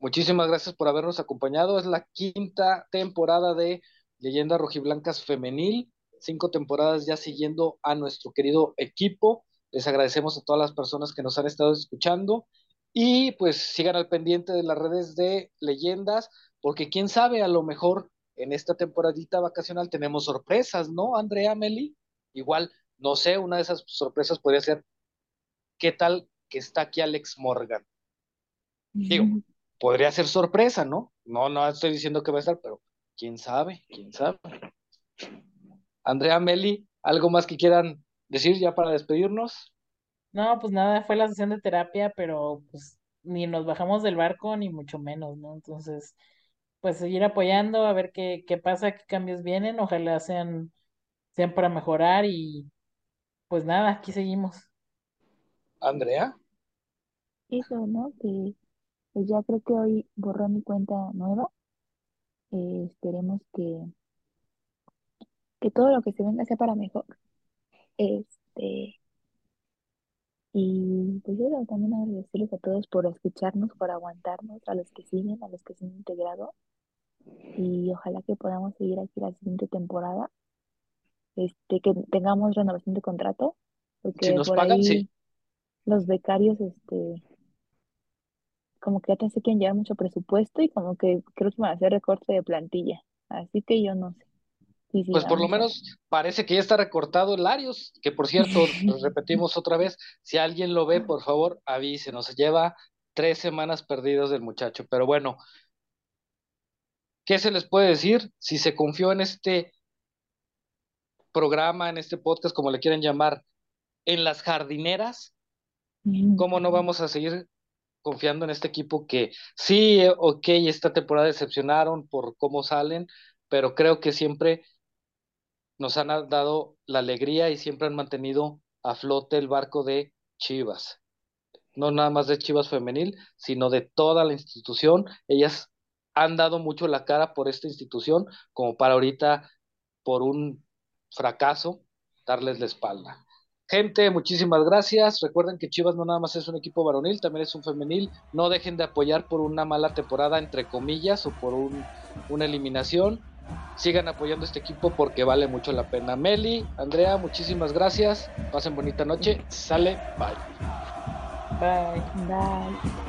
[SPEAKER 2] muchísimas gracias por habernos acompañado. Es la quinta temporada de Leyendas Rojiblancas Femenil, cinco temporadas ya siguiendo a nuestro querido equipo. Les agradecemos a todas las personas que nos han estado escuchando y pues sigan al pendiente de las redes de Leyendas, porque quién sabe, a lo mejor en esta temporadita vacacional tenemos sorpresas, ¿no, Andrea Meli? Igual, no sé, una de esas sorpresas podría ser, ¿qué tal que está aquí Alex Morgan? Digo, podría ser sorpresa, ¿no? No, no estoy diciendo que va a estar, pero quién sabe, quién sabe. Andrea Meli, ¿algo más que quieran decir ya para despedirnos?
[SPEAKER 3] No, pues nada, fue la sesión de terapia, pero pues ni nos bajamos del barco, ni mucho menos, ¿no? Entonces, pues seguir apoyando, a ver qué, qué pasa, qué cambios vienen, ojalá sean, sean para mejorar y pues nada, aquí seguimos.
[SPEAKER 2] Andrea.
[SPEAKER 4] Eso, ¿no? Que pues ya creo que hoy borró mi cuenta nueva. Eh, esperemos que, que todo lo que se venga sea para mejor. Este, y pues yo también agradecerles a todos por escucharnos, por aguantarnos, a los que siguen, a los que se han integrado. Y ojalá que podamos seguir aquí la siguiente temporada. Este, que tengamos renovación de contrato, porque
[SPEAKER 2] Si nos
[SPEAKER 4] por
[SPEAKER 2] pagan,
[SPEAKER 4] ahí
[SPEAKER 2] sí.
[SPEAKER 4] los becarios, este, como que ya te sé que llevar mucho presupuesto y como que creo que van a hacer recorte de plantilla. Así que yo no sé si
[SPEAKER 2] Pues por lo menos parece que ya está recortado el Larios, que por cierto, repetimos otra vez, si alguien lo ve, por favor, avísenos. Lleva tres semanas perdidos del muchacho. Pero bueno, ¿qué se les puede decir? Si se confió en este programa, en este podcast, como le quieran llamar, en las jardineras. ¿cómo no vamos a seguir confiando en este equipo que sí, eh, ok, esta temporada decepcionaron por cómo salen, pero creo que siempre nos han dado la alegría y siempre han mantenido a flote el barco de Chivas. No nada más de Chivas femenil, sino de toda la institución. Ellas han dado mucho la cara por esta institución, como para ahorita, por un fracaso, darles la espalda. Gente, muchísimas gracias. Recuerden que Chivas no nada más es un equipo varonil, también es un femenil. No dejen de apoyar por una mala temporada, entre comillas, o por un, una eliminación. Sigan apoyando este equipo porque vale mucho la pena. Meli, Andrea, muchísimas gracias. Pasen bonita noche. Sale, bye.
[SPEAKER 3] Bye.
[SPEAKER 4] Bye.